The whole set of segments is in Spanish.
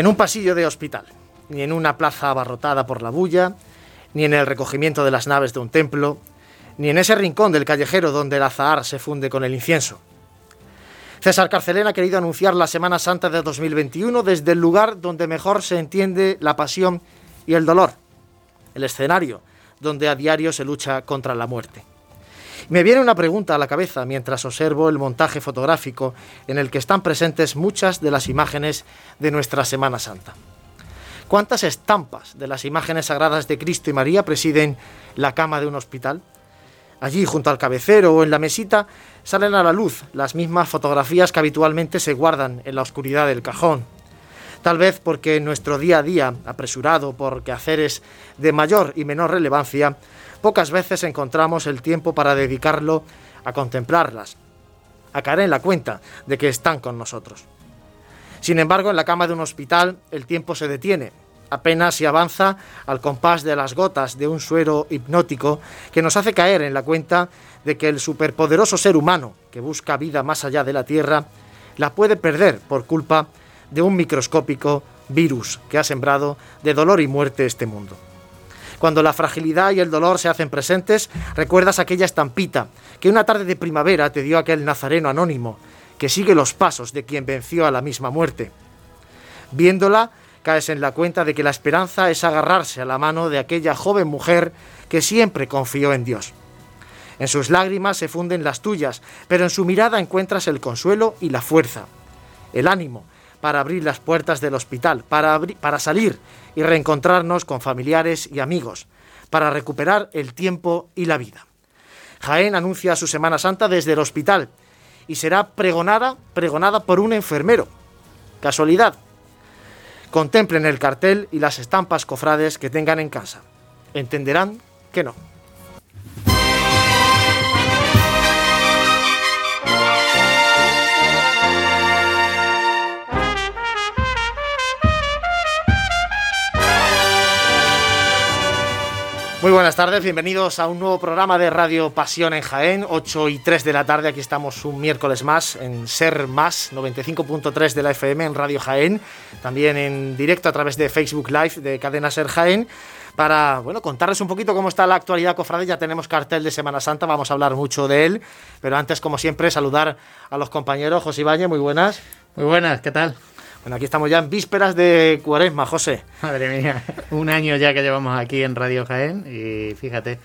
En un pasillo de hospital, ni en una plaza abarrotada por la bulla, ni en el recogimiento de las naves de un templo, ni en ese rincón del callejero donde el azahar se funde con el incienso. César Carcelén ha querido anunciar la Semana Santa de 2021 desde el lugar donde mejor se entiende la pasión y el dolor, el escenario donde a diario se lucha contra la muerte. Me viene una pregunta a la cabeza mientras observo el montaje fotográfico en el que están presentes muchas de las imágenes de nuestra Semana Santa. ¿Cuántas estampas de las imágenes sagradas de Cristo y María presiden la cama de un hospital? Allí, junto al cabecero o en la mesita, salen a la luz las mismas fotografías que habitualmente se guardan en la oscuridad del cajón. Tal vez porque en nuestro día a día, apresurado por quehaceres de mayor y menor relevancia, pocas veces encontramos el tiempo para dedicarlo a contemplarlas, a caer en la cuenta de que están con nosotros. Sin embargo, en la cama de un hospital el tiempo se detiene, apenas se avanza al compás de las gotas de un suero hipnótico que nos hace caer en la cuenta de que el superpoderoso ser humano que busca vida más allá de la Tierra la puede perder por culpa de un microscópico virus que ha sembrado de dolor y muerte este mundo. Cuando la fragilidad y el dolor se hacen presentes, recuerdas aquella estampita que una tarde de primavera te dio aquel nazareno anónimo, que sigue los pasos de quien venció a la misma muerte. Viéndola, caes en la cuenta de que la esperanza es agarrarse a la mano de aquella joven mujer que siempre confió en Dios. En sus lágrimas se funden las tuyas, pero en su mirada encuentras el consuelo y la fuerza, el ánimo para abrir las puertas del hospital, para, para salir y reencontrarnos con familiares y amigos, para recuperar el tiempo y la vida. Jaén anuncia su Semana Santa desde el hospital y será pregonada, pregonada por un enfermero. Casualidad. Contemplen el cartel y las estampas cofrades que tengan en casa. Entenderán que no. Muy buenas tardes, bienvenidos a un nuevo programa de Radio Pasión en Jaén, 8 y 3 de la tarde, aquí estamos un miércoles más en Ser Más, 95.3 de la FM en Radio Jaén, también en directo a través de Facebook Live de Cadena Ser Jaén, para bueno, contarles un poquito cómo está la actualidad cofrade, ya tenemos cartel de Semana Santa, vamos a hablar mucho de él, pero antes como siempre saludar a los compañeros, José Ibañez, muy buenas. Muy buenas, ¿qué tal? Bueno, aquí estamos ya en vísperas de cuaresma, José. Madre mía, un año ya que llevamos aquí en Radio Jaén y fíjate,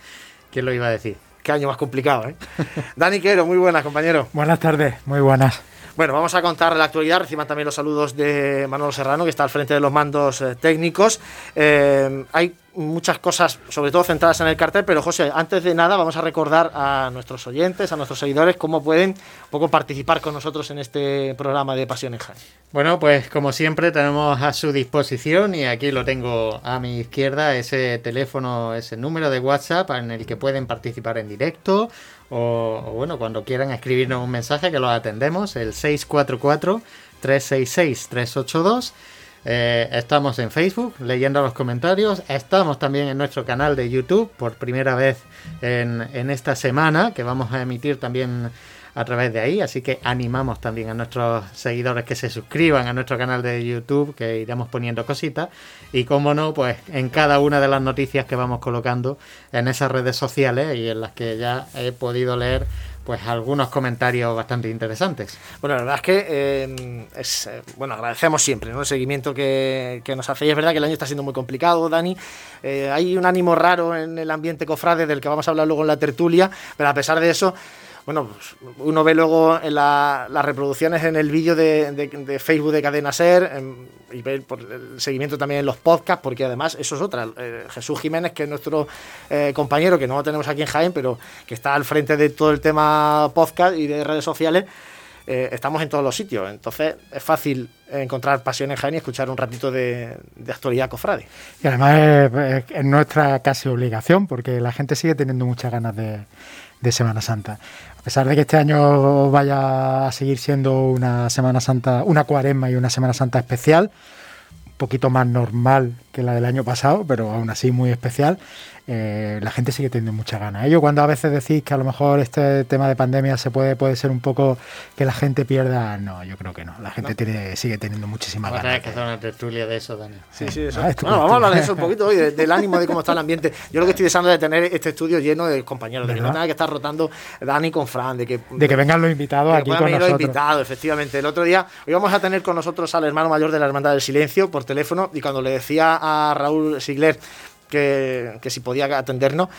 ¿quién lo iba a decir? Qué año más complicado, ¿eh? Dani Quero, muy buenas, compañero. Buenas tardes, muy buenas. Bueno, vamos a contar la actualidad. Reciban también los saludos de Manuel Serrano, que está al frente de los mandos eh, técnicos. Eh, hay muchas cosas, sobre todo centradas en el cartel, pero José, antes de nada vamos a recordar a nuestros oyentes, a nuestros seguidores, cómo pueden un poco participar con nosotros en este programa de Pasión en Jaén. Bueno, pues como siempre tenemos a su disposición y aquí lo tengo a mi izquierda, ese teléfono, ese número de WhatsApp en el que pueden participar en directo o, o bueno, cuando quieran escribirnos un mensaje que lo atendemos, el 644 366 382 eh, estamos en Facebook leyendo los comentarios. Estamos también en nuestro canal de YouTube por primera vez en, en, esta semana, que vamos a emitir también a través de ahí, así que animamos también a nuestros seguidores que se suscriban a nuestro canal de YouTube, que iremos poniendo cositas, y como no, pues en cada una de las noticias que vamos colocando en esas redes sociales y en las que ya he podido leer pues algunos comentarios bastante interesantes. Bueno, la verdad es que eh, es, eh, bueno, agradecemos siempre ¿no? el seguimiento que, que, nos hacéis. Es verdad que el año está siendo muy complicado, Dani. Eh, hay un ánimo raro en el ambiente cofrade del que vamos a hablar luego en la tertulia, pero a pesar de eso bueno, pues uno ve luego la, las reproducciones en el vídeo de, Facebook de Cadena Ser en, y ve por el seguimiento también en los podcasts, porque además eso es otra. Eh, Jesús Jiménez, que es nuestro eh, compañero, que no lo tenemos aquí en Jaén, pero que está al frente de todo el tema podcast y de redes sociales, eh, estamos en todos los sitios. Entonces es fácil encontrar pasión en Jaén y escuchar un ratito de, de actualidad cofrade. Y además es, es, nuestra casi obligación, porque la gente sigue teniendo muchas ganas de, de Semana Santa. Pesar de que este año vaya a seguir siendo una Semana Santa, una cuaresma y una Semana Santa especial, un poquito más normal que la del año pasado, pero aún así muy especial, eh, la gente sigue teniendo mucha ganas. Yo cuando a veces decís que a lo mejor este tema de pandemia se puede, puede ser un poco que la gente pierda, no, yo creo que no. La gente no. Tiene, sigue teniendo muchísimas Vamos ganas. a tener que hacer una tertulia de eso, Dani. Sí, sí, eso. Ah, bueno, vamos a hablar de eso un poquito hoy, del ánimo de cómo está el ambiente. Yo lo que estoy deseando es de tener este estudio lleno de compañeros, de que no tenga que estar rotando Dani con Fran, de que, de que vengan los invitados de aquí con venir nosotros. los invitados, efectivamente. El otro día, hoy vamos a tener con nosotros al hermano mayor de la Hermandad del Silencio por teléfono y cuando le decía a Raúl Sigler que, si podía atendernos,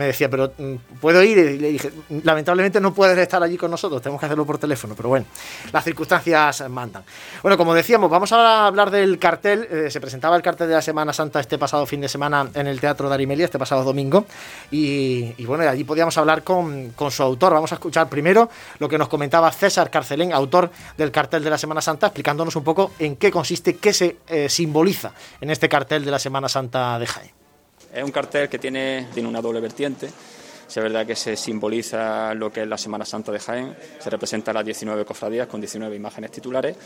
me decía, pero ¿puedo ir? Y le dije, lamentablemente no puedes estar allí con nosotros, tenemos que hacerlo por teléfono, pero bueno, las circunstancias mandan. Bueno, como decíamos, vamos a hablar del cartel. Eh, se presentaba el cartel de la Semana Santa este pasado fin de semana en el Teatro de Arimelia, este pasado domingo, y, y bueno, allí podíamos hablar con, con, su autor. Vamos a escuchar primero lo que nos comentaba César Carcelén, autor del cartel de la Semana Santa, explicándonos un poco en qué consiste, qué se eh, simboliza en este cartel de la Semana Santa de Jaén. Es un cartel que tiene, tiene una doble vertiente. Es verdad que se simboliza lo que es la Semana Santa de Jaén, se representa las 19 cofradías con 19 imágenes titulares,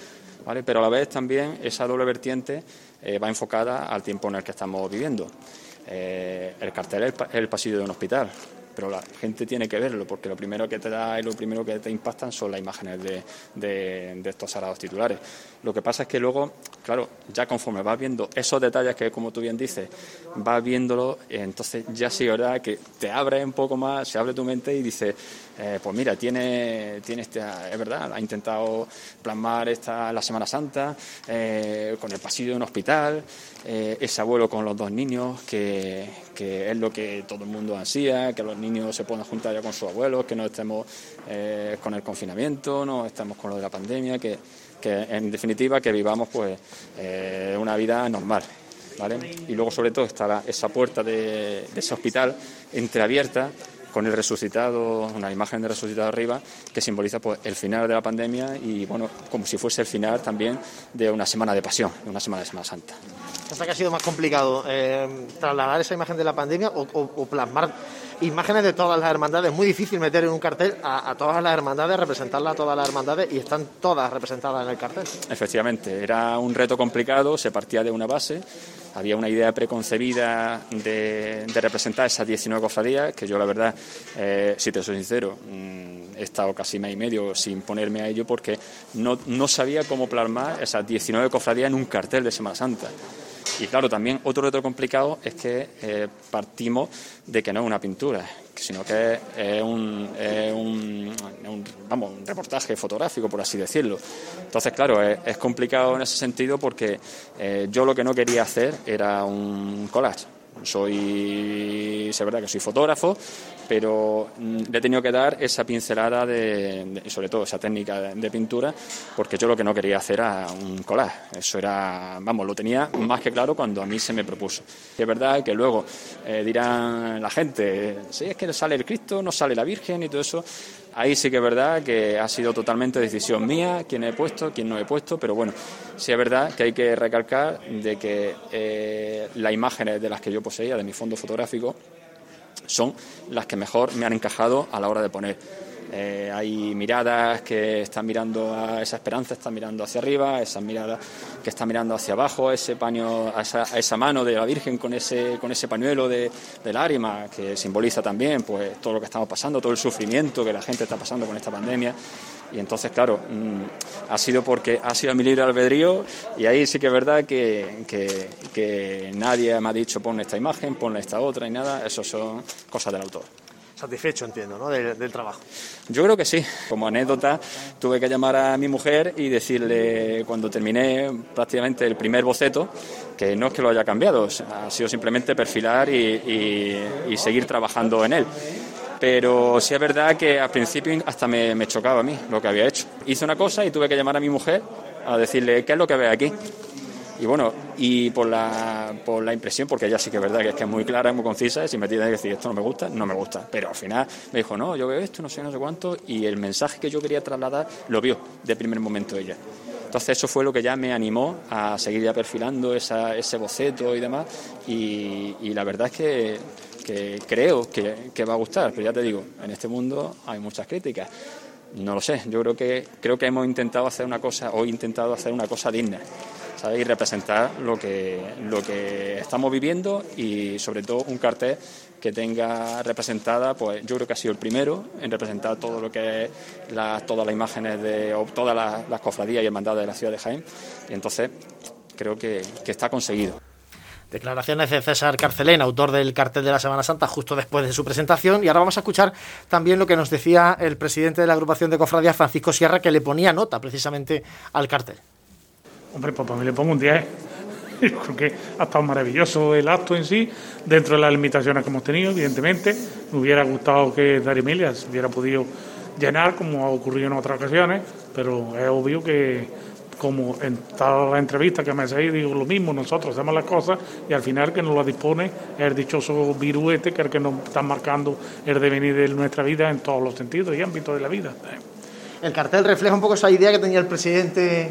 ¿vale? pero a la vez también esa doble vertiente eh, va enfocada al tiempo en el que estamos viviendo. Eh, el cartel es el, pasillo de un hospital, pero la gente tiene que verlo porque lo primero que te da y lo primero que te impactan son las imágenes de, de, estos sagrados titulares. Lo que pasa es que luego, claro, ya conforme vas viendo esos detalles que, como tú bien dices, vas viéndolo, entonces ya sí, ¿verdad? Que te abre un poco más, se abre tu mente y dices, eh, pues mira, tiene, tiene este, es verdad, ha intentado plasmar esta la Semana Santa eh, con el pasillo de un hospital, eh, ese abuelo con los dos niños, que, es lo que todo el mundo ansía, que los niños se puedan juntar ya con sus abuelos, que no estemos con el confinamiento, no estemos con lo de la pandemia, que, que en definitiva que vivamos pues eh, una vida normal. ¿vale? Y luego sobre todo está la, esa puerta de, ese hospital entreabierta con el resucitado, una imagen de resucitado arriba, que simboliza pues, el final de la pandemia y, bueno, como si fuese el final también de una semana de pasión, de una semana de Semana Santa. ¿Hasta que ha sido más complicado eh, trasladar esa imagen de la pandemia o, o, plasmar imágenes de todas las hermandades? Es muy difícil meter en un cartel a, todas las hermandades, representarlas a todas las hermandades y están todas representadas en el cartel. Efectivamente, era un reto complicado, se partía de una base había una idea preconcebida de, representar esas 19 cofradías, que yo la verdad, eh, si te soy sincero, mmm, he estado casi mes y medio sin ponerme a ello porque no, no sabía cómo plasmar esas 19 cofradías en un cartel de Semana Santa. Y claro, también otro reto complicado es que eh, partimos de que no es una pintura, sino que es un, vamos, un reportaje fotográfico, por así decirlo. Entonces, claro, es, es complicado en ese sentido porque eh, yo lo que no quería hacer era un collage. Soy, es verdad que soy fotógrafo, pero le he tenido que dar esa pincelada de, de sobre todo esa técnica de, pintura, porque yo lo que no quería hacer era un collage. Eso era, vamos, lo tenía más que claro cuando a mí se me propuso. Es verdad que luego eh, dirán la gente, sí, es que sale el Cristo, no sale la Virgen y todo eso. Ahí sí que es verdad que ha sido totalmente decisión mía quién he puesto, quién no he puesto, pero bueno, sí es verdad que hay que recalcar de que eh, las imágenes de las que yo poseía, de mi fondo fotográfico, son las que mejor me han encajado a la hora de poner. Eh, hay miradas que están mirando a esa esperanza, están mirando hacia arriba, esas miradas que están mirando hacia abajo, ese paño, a esa, mano de la Virgen con ese, con ese pañuelo de, de que simboliza también pues, todo lo que estamos pasando, todo el sufrimiento que la gente está pasando con esta pandemia. Y entonces, claro, mm, ha sido porque ha sido mi libre albedrío y ahí sí que es verdad que, que, nadie me ha dicho pon esta imagen, ponle esta otra y nada, eso son cosas del autor satisfecho, entiendo, ¿no? Del, del, trabajo. Yo creo que sí. Como anécdota, tuve que llamar a mi mujer y decirle, cuando terminé prácticamente el primer boceto, que no es que lo haya cambiado, ha sido simplemente perfilar y, y seguir trabajando en él pero sí es verdad que al principio hasta me, chocaba a mí lo que había hecho. Hice una cosa y tuve que llamar a mi mujer a decirle qué es lo que ve aquí. Y bueno, y por la, por la impresión, porque ella sí que es verdad que es que es muy clara, es muy concisa, y si me tiene que decir esto no me gusta, no me gusta. Pero al final me dijo, no, yo veo esto, no sé, no sé cuánto, y el mensaje que yo quería trasladar lo vio de primer momento ella. Entonces eso fue lo que ya me animó a seguir ya perfilando ese boceto y demás, y la verdad es que que creo que, va a gustar, pero ya te digo, en este mundo hay muchas críticas. No lo sé, yo creo que creo que hemos intentado hacer una cosa o intentado hacer una cosa digna, ¿sabes? Y representar lo que lo que estamos viviendo y sobre todo un cartel que tenga representada, pues yo creo que ha sido el primero en representar todo lo que es todas las imágenes de todas las, cofradías y hermandades de la ciudad de Jaén y entonces creo que está conseguido. Declaraciones de César Carcelén, autor del cartel de la Semana Santa, justo después de su presentación. Y ahora vamos a escuchar también lo que nos decía el presidente de la agrupación de cofradías, Francisco Sierra, que le ponía nota precisamente al cartel. Hombre, pues para mí le pongo un 10. Creo que ha estado maravilloso el acto en sí, dentro de las limitaciones que hemos tenido, evidentemente. Me hubiera gustado que Emilia se hubiera podido llenar, como ha ocurrido en otras ocasiones, pero es obvio que como en todas las entrevistas que me hacéis, digo lo mismo, nosotros hacemos las cosas y al final que nos lo dispone es el dichoso viruete que es el que nos está marcando el devenir de nuestra vida en todos los sentidos y ámbitos de la vida. ¿El cartel refleja un poco esa idea que tenía el presidente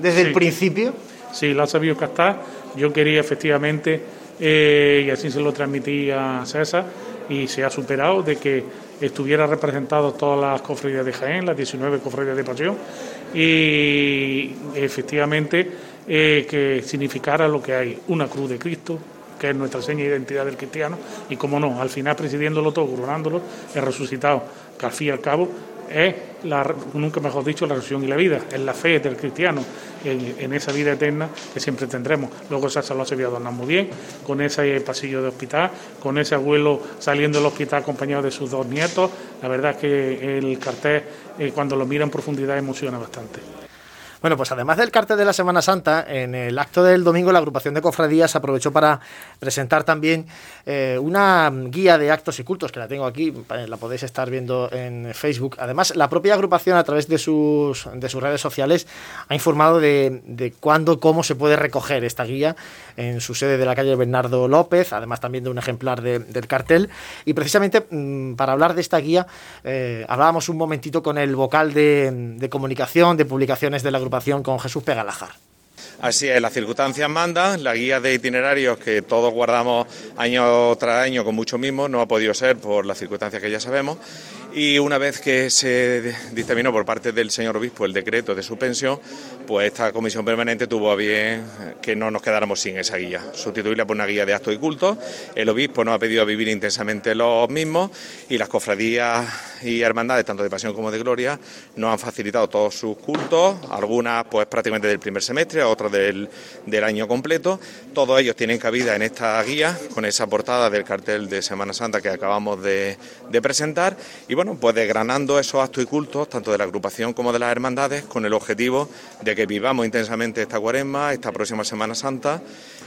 desde el principio? Sí, lo ha sabido captar. Yo quería efectivamente, eh, y así se lo transmití a César, y se ha superado de que estuviera representado todas las cofradías de Jaén, las 19 cofradías de Pasión, y efectivamente eh, que significara lo que hay, una cruz de Cristo, que es nuestra seña de identidad del cristiano, y como no, al final presidiéndolo todo, coronándolo, es resucitado, que al fin y al cabo es, la, nunca mejor dicho, la resurrección y la vida, es la fe del cristiano en, esa vida eterna que siempre tendremos. Luego esa lo se vio adornar muy bien, con ese pasillo de hospital, con ese abuelo saliendo del hospital acompañado de sus dos nietos. La verdad es que el cartel, eh, cuando lo mira en profundidad, emociona bastante. Bueno, pues además del cartel de la Semana Santa, en el acto del domingo la agrupación de cofradías aprovechó para presentar también eh, una guía de actos y cultos, que la tengo aquí, eh, la podéis estar viendo en Facebook. Además, la propia agrupación a través de sus, de sus redes sociales ha informado de, de cuándo, cómo se puede recoger esta guía en su sede de la calle Bernardo López, además también de un ejemplar del cartel. Y precisamente mm, para hablar de esta guía, eh, hablábamos un momentito con el vocal de, comunicación, de publicaciones de la agrupación con Jesús Pegalajar. Así es, las circunstancias mandan, la guía de itinerarios que todos guardamos año tras año con mucho mismo no ha podido ser por las circunstancias que ya sabemos y una vez que se dictaminó por parte del señor obispo el decreto de suspensión, pues esta comisión permanente tuvo a bien que no nos quedáramos sin esa guía, sustituirla por una guía de actos y cultos. El obispo nos ha pedido vivir intensamente los mismos y las cofradías y hermandades, tanto de pasión como de gloria, nos han facilitado todos sus cultos, algunas pues prácticamente del primer semestre, otras del, del año completo. Todos ellos tienen cabida en esta guía con esa portada del cartel de Semana Santa que acabamos de, de presentar. Y bueno, pues desgranando esos actos y cultos, tanto de la agrupación como de las hermandades, con el objetivo de que vivamos intensamente esta cuaresma, esta próxima Semana Santa,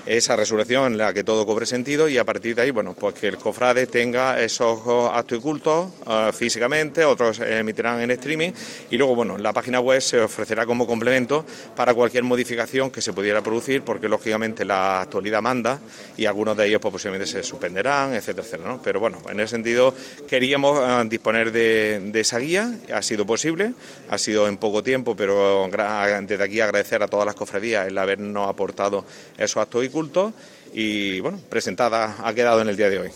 esa resurrección en la que todo cobre sentido y a partir de ahí, bueno, pues que el cofrade tenga esos actos y cultos eh, físicamente, otros emitirán en streaming y luego, bueno, la página web se ofrecerá como complemento para cualquier modificación que se pudiera producir, porque lógicamente la actualidad manda y algunos de ellos pues, posiblemente se suspenderán, etcétera, etcétera, ¿no? Pero bueno, en ese sentido queríamos eh, disponer de, esa guía, ha sido posible, ha sido en poco tiempo, pero desde aquí agradecer a todas las cofradías el habernos aportado esos actos y cultos y bueno, presentada ha quedado en el día de hoy.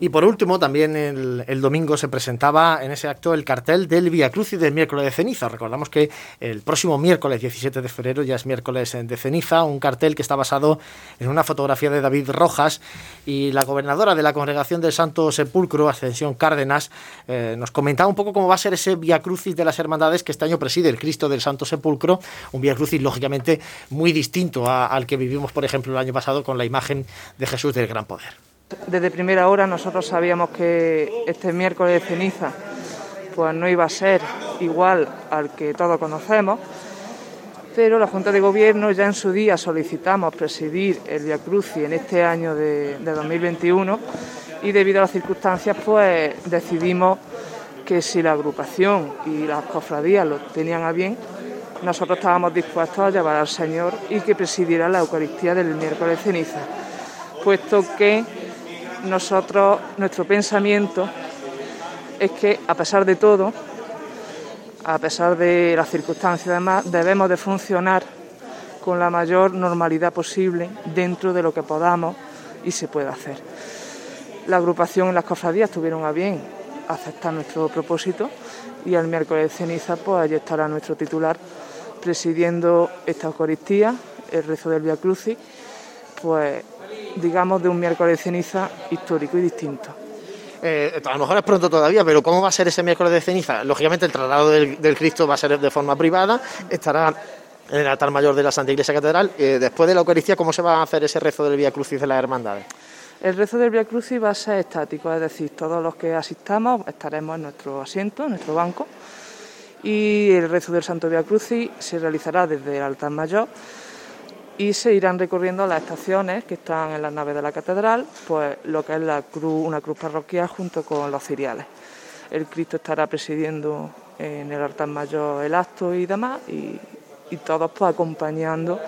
Y por último, también el, domingo se presentaba en ese acto el cartel del Via Crucis del miércoles de ceniza. Recordamos que el próximo miércoles 17 de febrero ya es miércoles de ceniza, un cartel que está basado en una fotografía de David Rojas y la gobernadora de la Congregación del Santo Sepulcro, Ascensión Cárdenas, eh, nos comentaba un poco cómo va a ser ese Via Crucis de las Hermandades que este año preside el Cristo del Santo Sepulcro, un Via Crucis lógicamente muy distinto al que vivimos, por ejemplo, el año pasado con la imagen de Jesús del Gran Poder. Desde primera hora nosotros sabíamos que este miércoles de ceniza pues no iba a ser igual al que todos conocemos, pero la Junta de Gobierno ya en su día solicitamos presidir el Via Crucis en este año de, de 2021 y debido a las circunstancias pues decidimos que si la agrupación y las cofradías lo tenían a bien, nosotros estábamos dispuestos a llevar al Señor y que presidiera la Eucaristía del miércoles de ceniza, puesto que nosotros, nuestro pensamiento es que a pesar de todo, a pesar de las circunstancias además, debemos de funcionar con la mayor normalidad posible dentro de lo que podamos y se pueda hacer. La agrupación en las cofradías tuvieron a bien aceptar nuestro propósito y el miércoles de ceniza pues allí estará nuestro titular presidiendo esta Eucaristía, el rezo del Via Crucis, pues digamos, de un miércoles de ceniza histórico y distinto. Eh, a lo mejor es pronto todavía, pero ¿cómo va a ser ese miércoles de ceniza? Lógicamente el traslado del, Cristo va a ser de forma privada, estará en el altar mayor de la Santa Iglesia Catedral. Eh, después de la Eucaristía, ¿cómo se va a hacer ese rezo del Vía Crucis de las Hermandades? El rezo del Vía Crucis va a ser estático, es decir, todos los que asistamos estaremos en nuestro asiento, en nuestro banco, y el rezo del Santo Vía Crucis se realizará desde el altar mayor y se irán recorriendo las estaciones que están en las naves de la catedral, pues lo que es la cruz, una cruz parroquial junto con los ciriales. El Cristo estará presidiendo en el altar mayor el acto y demás, y, todos pues acompañando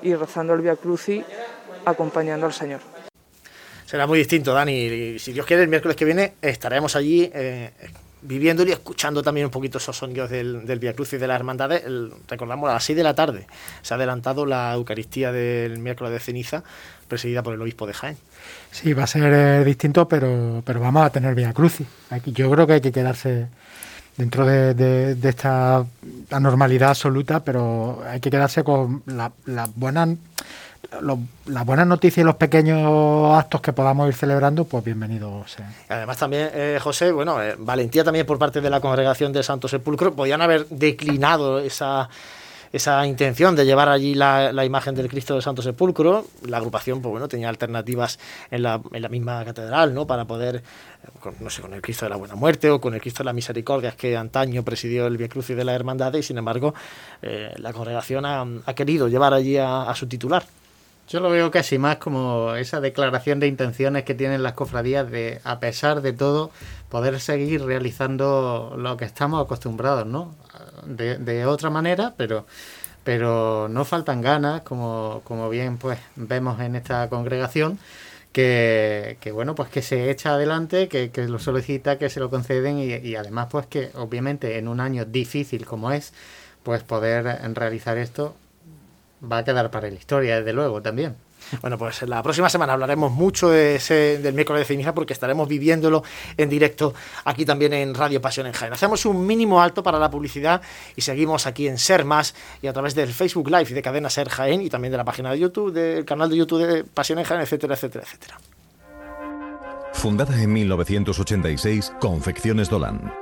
y rezando el Via Crucis, acompañando al Señor. Será muy distinto, Dani. Si Dios quiere, el miércoles que viene estaremos allí eh, viviendo y escuchando también un poquito esos sonidos del, del Via Cruz y de las hermandades, recordamos a las 6 de la tarde se ha adelantado la Eucaristía del miércoles de ceniza, presidida por el obispo de Jaén. Sí, va a ser eh, distinto, pero, pero vamos a tener Via Crucis. Yo creo que hay que quedarse dentro de, esta anormalidad absoluta, pero hay que quedarse con las la las buenas noticias y los pequeños actos que podamos ir celebrando, pues bienvenidos Además también, eh, José, bueno, eh, valentía también por parte de la congregación del Santo Sepulcro, podían haber declinado esa esa intención de llevar allí la, imagen del Cristo del Santo Sepulcro. La agrupación, pues bueno, tenía alternativas en la, en la misma catedral, ¿no? Para poder, eh, con, no sé, con el Cristo de la Buena Muerte o con el Cristo de la Misericordia, que antaño presidió el Via Crucis de la Hermandad, y sin embargo, la congregación ha, querido llevar allí a su titular. Yo lo veo casi más como esa declaración de intenciones que tienen las cofradías de, a pesar de todo, poder seguir realizando lo que estamos acostumbrados, ¿no? De, otra manera, pero, pero no faltan ganas, como, como bien pues vemos en esta congregación, que, que, bueno, pues que se echa adelante, que, que lo solicita, que se lo conceden y, además pues que obviamente en un año difícil como es, pues poder realizar esto va a quedar para la historia, desde luego, también. Bueno, pues la próxima semana hablaremos mucho de ese, del miércoles de ceniza porque estaremos viviéndolo en directo aquí también en Radio Pasión en Jaén. Hacemos un mínimo alto para la publicidad y seguimos aquí en Ser Más y a través del Facebook Live y de Cadena Ser Jaén y también de la página de YouTube, del canal de YouTube de Pasión en Jaén, etcétera, etcétera, etcétera. Fundada en 1986, Confecciones Dolan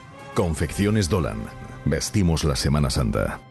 Confecciones Dolan. Vestimos la Semana Santa.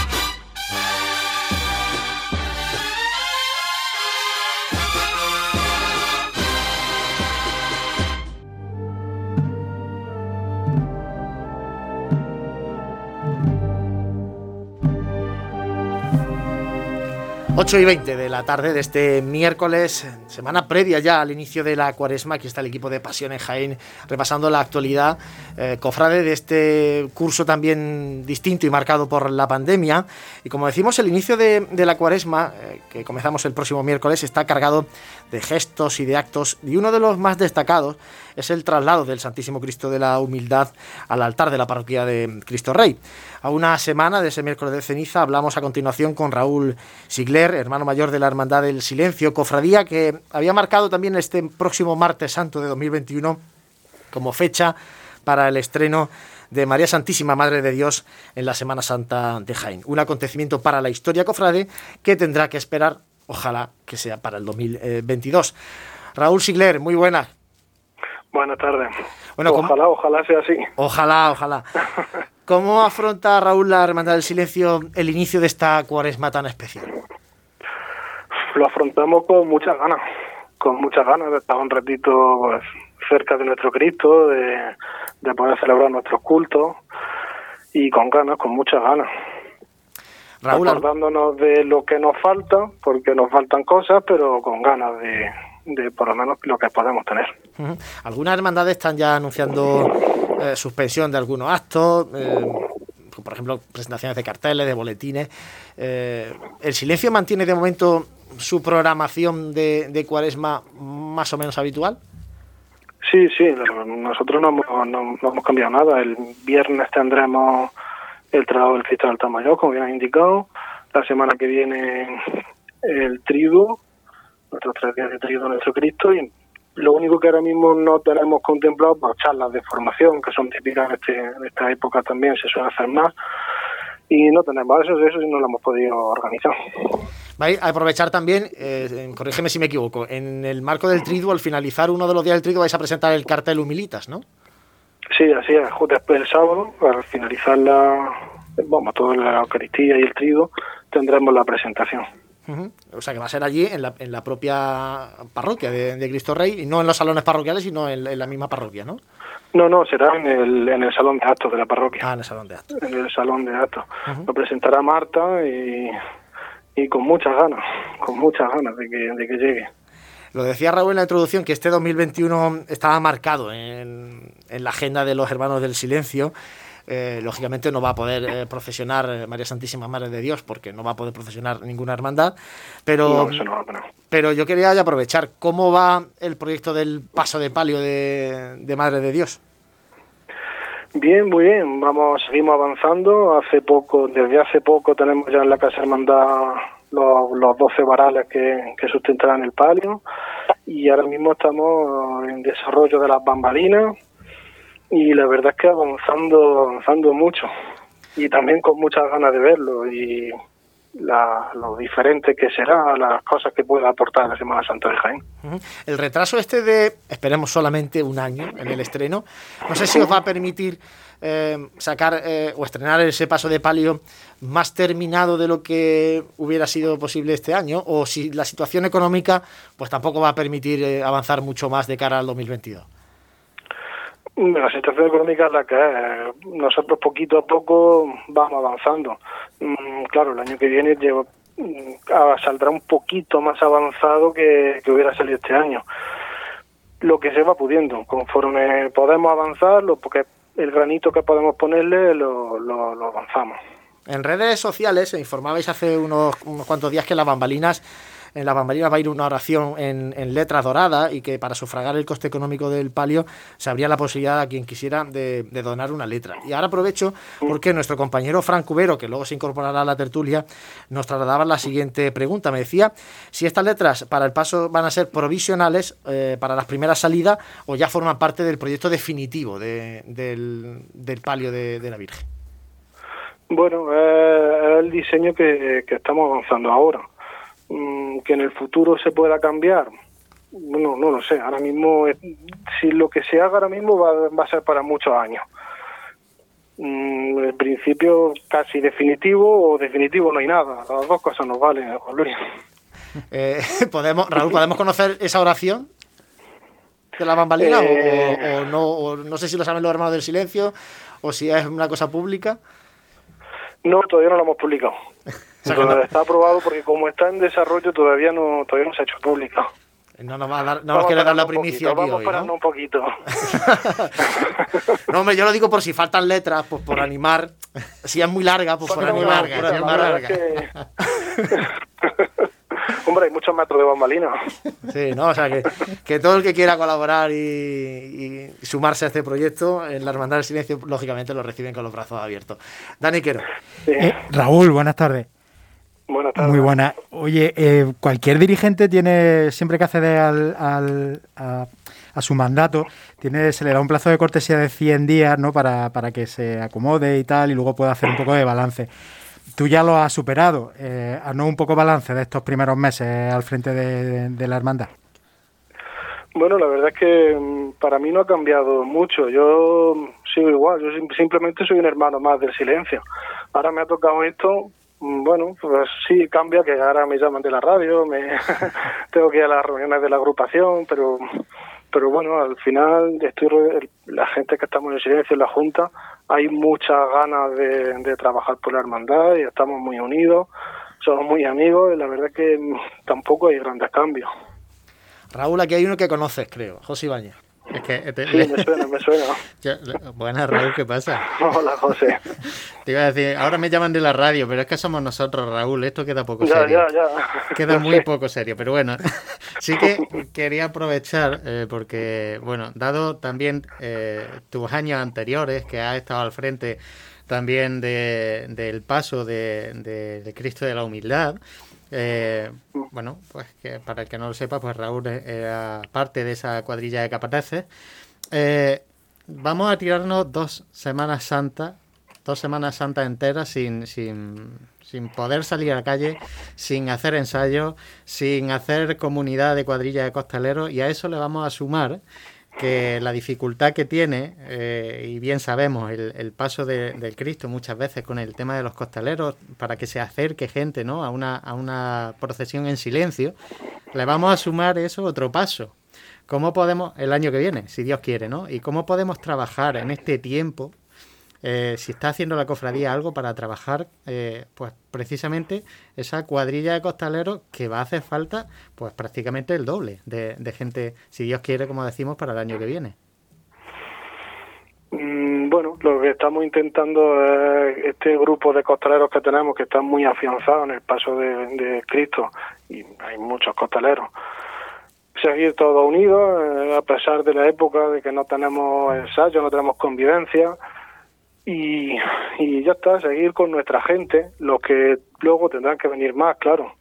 8 y 20 de la tarde de este miércoles, semana previa ya al inicio de la cuaresma. Aquí está el equipo de Pasión en Jaén repasando la actualidad, eh, cofrade de este curso también distinto y marcado por la pandemia. Y como decimos, el inicio de, la cuaresma, eh, que comenzamos el próximo miércoles, está cargado de gestos y de actos. Y uno de los más destacados es el traslado del Santísimo Cristo de la Humildad al altar de la parroquia de Cristo Rey. A una semana de ese miércoles de ceniza hablamos a continuación con Raúl Sigler, hermano mayor de la Hermandad del Silencio, cofradía que había marcado también este próximo martes santo de 2021 como fecha para el estreno de María Santísima Madre de Dios en la Semana Santa de Jaén. Un acontecimiento para la historia cofrade que tendrá que esperar, ojalá que sea para el 2022. Raúl Sigler, muy buenas. Buenas tardes. Bueno, ojalá, ojalá sea así. Ojalá, ojalá. ¿Cómo afronta Raúl la Hermandad del Silencio el inicio de esta cuaresma tan especial? Lo afrontamos con muchas ganas, con muchas ganas de estar un ratito pues, cerca de nuestro Cristo, de, poder celebrar nuestros cultos y con ganas, con muchas ganas. Raúl, acordándonos de lo que nos falta, porque nos faltan cosas, pero con ganas de, de por lo menos lo que podemos tener. Algunas hermandades están ya anunciando eh, suspensión de algunos actos, eh, por ejemplo, presentaciones de carteles, de boletines. Eh, ¿El silencio mantiene de momento su programación de, cuaresma más o menos habitual? Sí, sí, nosotros no hemos, no, hemos cambiado nada. El viernes tendremos el trabajo del Cristo del Tamayo, como bien ha indicado. La semana que viene el trigo nuestros tres días de trigo nuestro Cristo y lo único que ahora mismo no tenemos contemplado, pues charlas de formación, que son típicas en, este, en esta época también, se suele hacer más, y no tenemos eso, eso sí no lo hemos podido organizar. Vais a aprovechar también, eh, corrígeme si me equivoco, en el marco del triduo, al finalizar uno de los días del triduo, vais a presentar el cartel Humilitas, ¿no? Sí, así es, después el sábado, al finalizar la, vamos, toda la Eucaristía y el triduo, tendremos la presentación. O sea que va a ser allí en la, en la propia parroquia de, Cristo Rey, y no en los salones parroquiales, sino en, la misma parroquia, ¿no? No, no, será en el, en el salón de actos de la parroquia. Ah, en el salón de actos. En el salón de actos. Lo presentará Marta y, y con muchas ganas, con muchas ganas de que, de que llegue. Lo decía Raúl en la introducción, que este 2021 estaba marcado en, en la agenda de los hermanos del silencio. Eh, lógicamente no va a poder eh, procesionar eh, María Santísima Madre de Dios porque no va a poder procesionar ninguna hermandad, pero, pero yo quería aprovechar cómo va el proyecto del paso de palio de, Madre de Dios. Bien, muy bien, vamos, seguimos avanzando. Hace poco, desde hace poco tenemos ya en la Casa Hermandad los, los 12 varales que, que sustentarán el palio. Y ahora mismo estamos en desarrollo de las bambalinas, y la verdad es que avanzando, avanzando mucho. Y también con muchas ganas de verlo y lo diferente que será, las cosas que pueda aportar la Semana Santa de Jaén. El retraso este de, esperemos solamente un año en el estreno, no sé si os va a permitir eh, sacar eh, o estrenar ese paso de palio más terminado de lo que hubiera sido posible este año, o si la situación económica pues tampoco va a permitir eh, avanzar mucho más de cara al 2022. La situación económica es la que es. Nosotros poquito a poco vamos avanzando. Mm, claro, el año que viene llevo, mm, saldrá un poquito más avanzado que, hubiera salido este año. Lo que se va pudiendo, conforme podemos avanzar, porque el granito que podemos ponerle lo, lo, avanzamos. En redes sociales se informabais hace unos, unos cuantos días que las bambalinas en las bambalinas va a ir una oración en, en letras doradas y que para sufragar el coste económico del palio se habría la posibilidad a quien quisiera de, donar una letra. Y ahora aprovecho porque nuestro compañero Frank Cubero, que luego se incorporará a la tertulia, nos trasladaba la siguiente pregunta. Me decía si estas letras para el paso van a ser provisionales eh, para las primeras salidas o ya forman parte del proyecto definitivo de- del, palio de, la Virgen. Bueno, es el diseño que estamos avanzando ahora. Mm, Que en el futuro se pueda cambiar, bueno, no lo sé. Ahora mismo, si lo que se haga ahora mismo va, va a ser para muchos años. Mm, En principio casi definitivo o definitivo no hay nada. Las dos cosas nos valen, Juan Luis. Eh, podemos, Raúl, ¿podemos conocer esa oración de la bambalina? O- Eh. o, no, o no sé si lo saben los hermanos del silencio o si es una cosa pública. No, todavía no lo hemos publicado. sea que Pero no- Está aprobado porque como está en desarrollo todavía no todavía no se ha hecho pública. No nos va a dar, no nos Vamos quiere dar la primicia poquito, aquí Vamos hoy, parando ¿no? un poquito. No, hombre, yo lo digo por si faltan letras, pues por animar. Si es muy larga, pues por animar. por La animar. verdad es que- Hombre, hay muchos metros de bambalina. Sí, ¿no? O sea, que, que todo el que quiera colaborar y, y sumarse a este proyecto, en la Hermandad del Silencio, lógicamente lo reciben con los brazos abiertos. Dani Quero. Eh, Raúl, buenas tardes. Buenas tardes. Muy buena. Oye, eh, cualquier dirigente tiene, siempre que accede al, al- a, a su mandato, tiene, se le da un plazo de cortesía de 100 días ¿no? para, para que se acomode y tal, y luego pueda hacer un poco de balance. Tú ya lo has superado. Eh, haznos un poco balance de estos primeros meses al frente de, de la hermandad. Bueno, la verdad es que mm, para mí no ha cambiado mucho. Yo sigo igual. Yo sim- simplemente soy un hermano más del silencio. Ahora me ha tocado esto. Mm, Bueno, pues sí cambia que ahora me llaman de la radio, me tengo que ir a las reuniones de la agrupación, pero pero bueno, al final estoy la gente que estamos en silencio en la junta hay muchas ganas de, de trabajar por la hermandad y estamos muy unidos, somos muy amigos y la verdad es que mm, tampoco hay grandes cambios. Raúl, aquí hay uno que conoces, creo, José Ibáñez. Es que te- Sí, me suena, me suena. Yo- buenas, Raúl, ¿qué pasa? Hola, José. Te iba a decir, ahora me llaman de la radio, pero es que somos nosotros, Raúl. Esto queda poco Ya, serio. ya, ya. Queda muy sé. poco serio, pero bueno, sí que quería aprovechar eh, porque, bueno, dado también eh, tus años anteriores que has estado al frente también de- del paso de, de- de Cristo de la Humildad, eh, bueno, pues que para el que no lo sepa, pues Raúl era parte de esa cuadrilla de capataces. Eh, vamos a tirarnos dos Semanas Santas, dos Semanas Santas enteras sin, sin, sin poder salir a la calle, sin hacer ensayos, sin hacer comunidad de cuadrilla de costaleros, y a eso le vamos a sumar que la dificultad que tiene, eh, y bien sabemos, el, el paso de- del Cristo muchas veces con el tema de los costaleros, para que se acerque gente ¿no? a, una, a una procesión en silencio, le vamos a sumar eso otro paso. ¿Cómo podemos, el año que viene, si Dios quiere, ¿no? Y cómo podemos trabajar en este tiempo, eh, si está haciendo la cofradía algo para trabajar, eh, pues precisamente esa cuadrilla de costaleros que va a hacer falta, pues prácticamente el doble de, gente, si Dios quiere, como decimos, para el año que viene. Mm, Bueno, lo que estamos intentando es este grupo de costaleros que tenemos que están muy afianzados en el paso de, de Cristo y hay muchos costaleros. Seguir todos unidos eh, a pesar de la época de que no tenemos ensayo, no tenemos convivencia y, y ya está, seguir con nuestra gente, los que luego tendrán que venir más, claro.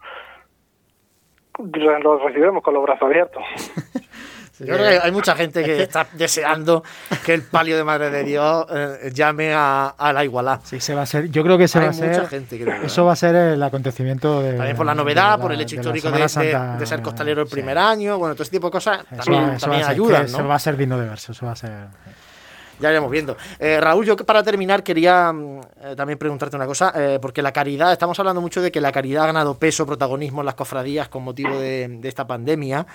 Los recibiremos con los brazos abiertos. Yo creo que hay mucha gente que está deseando que el palio de Madre de Dios eh, llame a, a la igualdad. Sí, se va a ser, yo creo que se Hay va a ser. gente que eso va a ser el acontecimiento de. También por la novedad, la- por el hecho de histórico de, Santa, de ser costalero el sí. primer año, bueno, todo ese tipo de cosas Eso también, eso también va a ser- ayudan, ¿no? Eso va a ser digno de verso, eso va a ser. Ya iremos viendo. Eh, Raúl, yo para terminar quería mm, eh, también preguntarte una cosa, eh, porque la caridad, estamos hablando mucho de que la caridad ha ganado peso, protagonismo en las cofradías con motivo de, esta pandemia.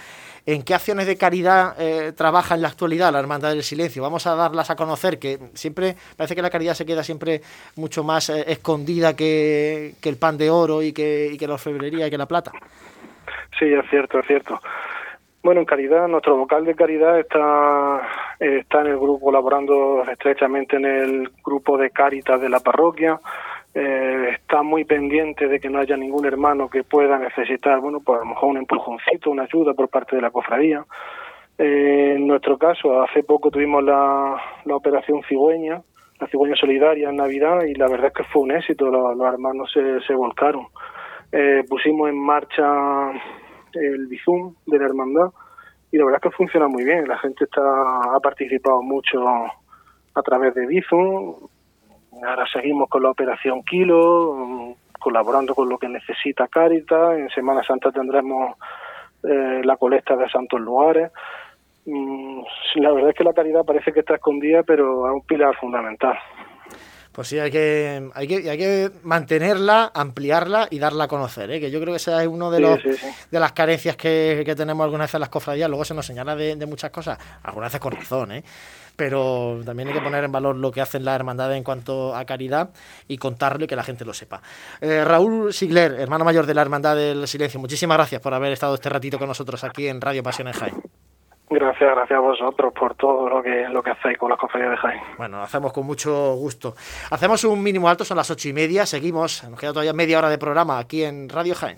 ¿En qué acciones de caridad eh, trabaja en la actualidad la Hermandad del Silencio? Vamos a darlas a conocer, que siempre parece que la caridad se queda siempre mucho más escondida que, que el pan de oro y que, y que la orfebrería y que la plata. Sí, es cierto, es cierto. Bueno, en Caridad, nuestro vocal de Caridad está, está en el grupo, colaborando estrechamente en el grupo de Cáritas de la parroquia. eh, está muy pendiente de que no haya ningún hermano que pueda necesitar, bueno, pues a lo mejor un empujoncito, una ayuda por parte de la cofradía. Eh, en nuestro caso, hace poco tuvimos la, la operación cigüeña, la cigüeña solidaria en Navidad y la verdad es que fue un éxito, los, hermanos se, se volcaron. Eh, pusimos en marcha el Bizum de la hermandad y la verdad es que funciona muy bien, la gente está ha participado mucho a través de Bizum, ahora seguimos con la operación Kilo, colaborando con lo que necesita Caritas, en Semana Santa tendremos eh, la colecta de Santos Lugares. Mm, la verdad es que la caridad parece que está escondida, pero es un pilar fundamental. Pues sí, hay que, hay que, hay que mantenerla, ampliarla y darla a conocer, ¿eh? que yo creo que esa es una de, los, de las carencias que, tenemos algunas veces en las cofradías. Luego se nos señala de, de muchas cosas, algunas veces con razón, ¿eh? pero también hay que poner en valor lo que hacen las hermandades en cuanto a caridad y contarlo y que la gente lo sepa. Eh, Raúl Sigler, hermano mayor de la Hermandad del Silencio, muchísimas gracias por haber estado este ratito con nosotros aquí en Radio Pasión en Jaén. Gracias, gracias a vosotros por todo lo que, lo que hacéis con las cofradías de Jaén. Bueno, lo hacemos con mucho gusto. Hacemos un mínimo alto, son las ocho y media, seguimos, nos queda todavía media hora de programa aquí en Radio Jaén.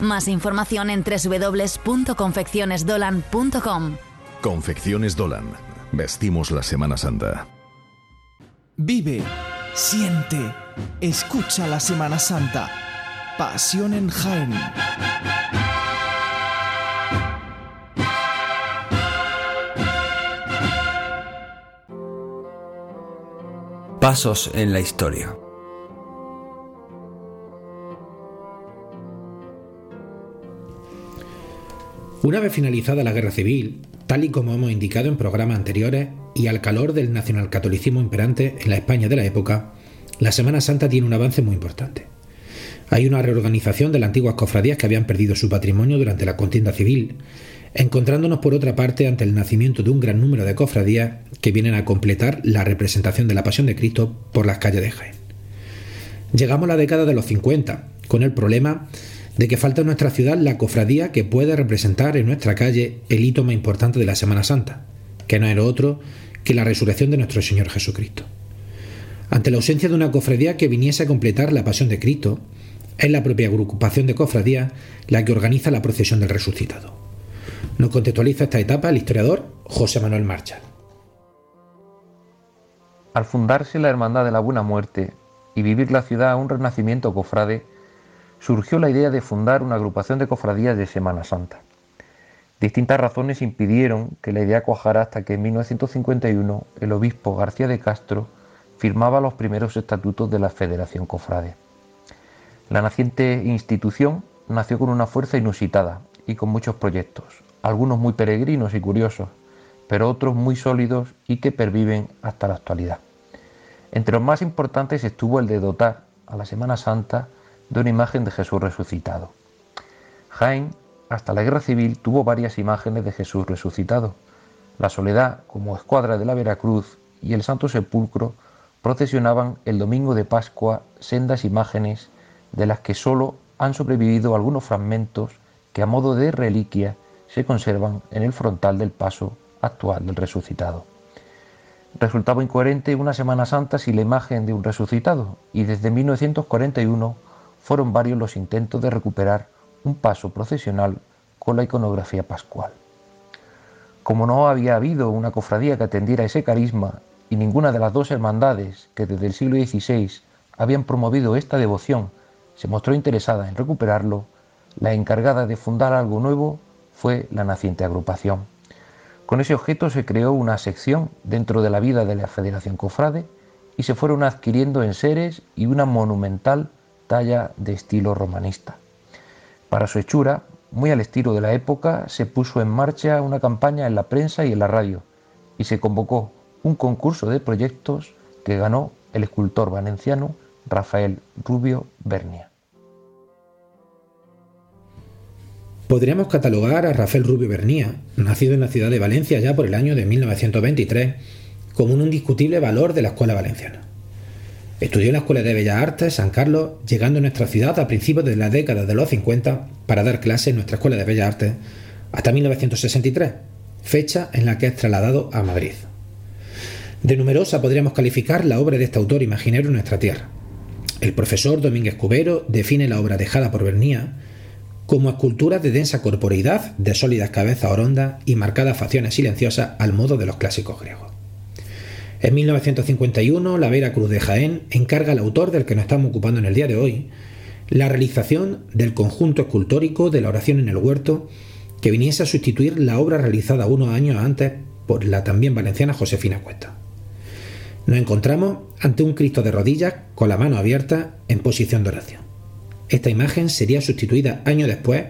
Más información en www.confeccionesdolan.com. Confecciones Dolan. Vestimos la Semana Santa. Vive, siente, escucha la Semana Santa. Pasión en Jaén. Pasos en la historia. Una vez finalizada la guerra civil, tal y como hemos indicado en programas anteriores, y al calor del nacionalcatolicismo imperante en la España de la época, la Semana Santa tiene un avance muy importante. Hay una reorganización de las antiguas cofradías que habían perdido su patrimonio durante la contienda civil, encontrándonos por otra parte ante el nacimiento de un gran número de cofradías que vienen a completar la representación de la Pasión de Cristo por las calles de Jaén. Llegamos a la década de los 50, con el problema de que falta en nuestra ciudad la cofradía que puede representar en nuestra calle el hito más importante de la Semana Santa, que no era otro que la resurrección de nuestro Señor Jesucristo. Ante la ausencia de una cofradía que viniese a completar la pasión de Cristo, es la propia agrupación de cofradía la que organiza la procesión del resucitado. Nos contextualiza esta etapa el historiador José Manuel Marchal. Al fundarse la Hermandad de la Buena Muerte y vivir la ciudad un renacimiento cofrade, surgió la idea de fundar una agrupación de cofradías de Semana Santa. Distintas razones impidieron que la idea cuajara hasta que en 1951 el obispo García de Castro firmaba los primeros estatutos de la Federación Cofrade. La naciente institución nació con una fuerza inusitada y con muchos proyectos, algunos muy peregrinos y curiosos, pero otros muy sólidos y que perviven hasta la actualidad. Entre los más importantes estuvo el de dotar a la Semana Santa de una imagen de Jesús resucitado. Jaén, hasta la guerra civil, tuvo varias imágenes de Jesús resucitado. La Soledad, como escuadra de la Veracruz, y el Santo Sepulcro procesionaban el domingo de Pascua sendas imágenes de las que sólo han sobrevivido algunos fragmentos que a modo de reliquia se conservan en el frontal del paso actual del resucitado. Resultaba incoherente una Semana Santa sin la imagen de un resucitado y desde 1941 fueron varios los intentos de recuperar un paso procesional con la iconografía pascual. Como no había habido una cofradía que atendiera ese carisma y ninguna de las dos hermandades que desde el siglo XVI habían promovido esta devoción se mostró interesada en recuperarlo, la encargada de fundar algo nuevo fue la naciente agrupación. Con ese objeto se creó una sección dentro de la vida de la Federación Cofrade y se fueron adquiriendo enseres y una monumental talla de estilo romanista. Para su hechura, muy al estilo de la época, se puso en marcha una campaña en la prensa y en la radio y se convocó un concurso de proyectos que ganó el escultor valenciano Rafael Rubio Bernia. Podríamos catalogar a Rafael Rubio Bernía, nacido en la ciudad de Valencia ya por el año de 1923, como un indiscutible valor de la escuela valenciana. Estudió en la Escuela de Bellas Artes San Carlos, llegando a nuestra ciudad a principios de la década de los 50 para dar clases en nuestra Escuela de Bellas Artes hasta 1963, fecha en la que es trasladado a Madrid. De numerosa podríamos calificar la obra de este autor imaginero en nuestra tierra. El profesor Domínguez Cubero define la obra dejada por Bernía como escultura de densa corporeidad, de sólidas cabezas orondas y marcadas facciones silenciosas al modo de los clásicos griegos. En 1951, la Vera Cruz de Jaén encarga al autor del que nos estamos ocupando en el día de hoy la realización del conjunto escultórico de la oración en el huerto que viniese a sustituir la obra realizada unos años antes por la también valenciana Josefina Cuesta. Nos encontramos ante un Cristo de rodillas con la mano abierta en posición de oración. Esta imagen sería sustituida años después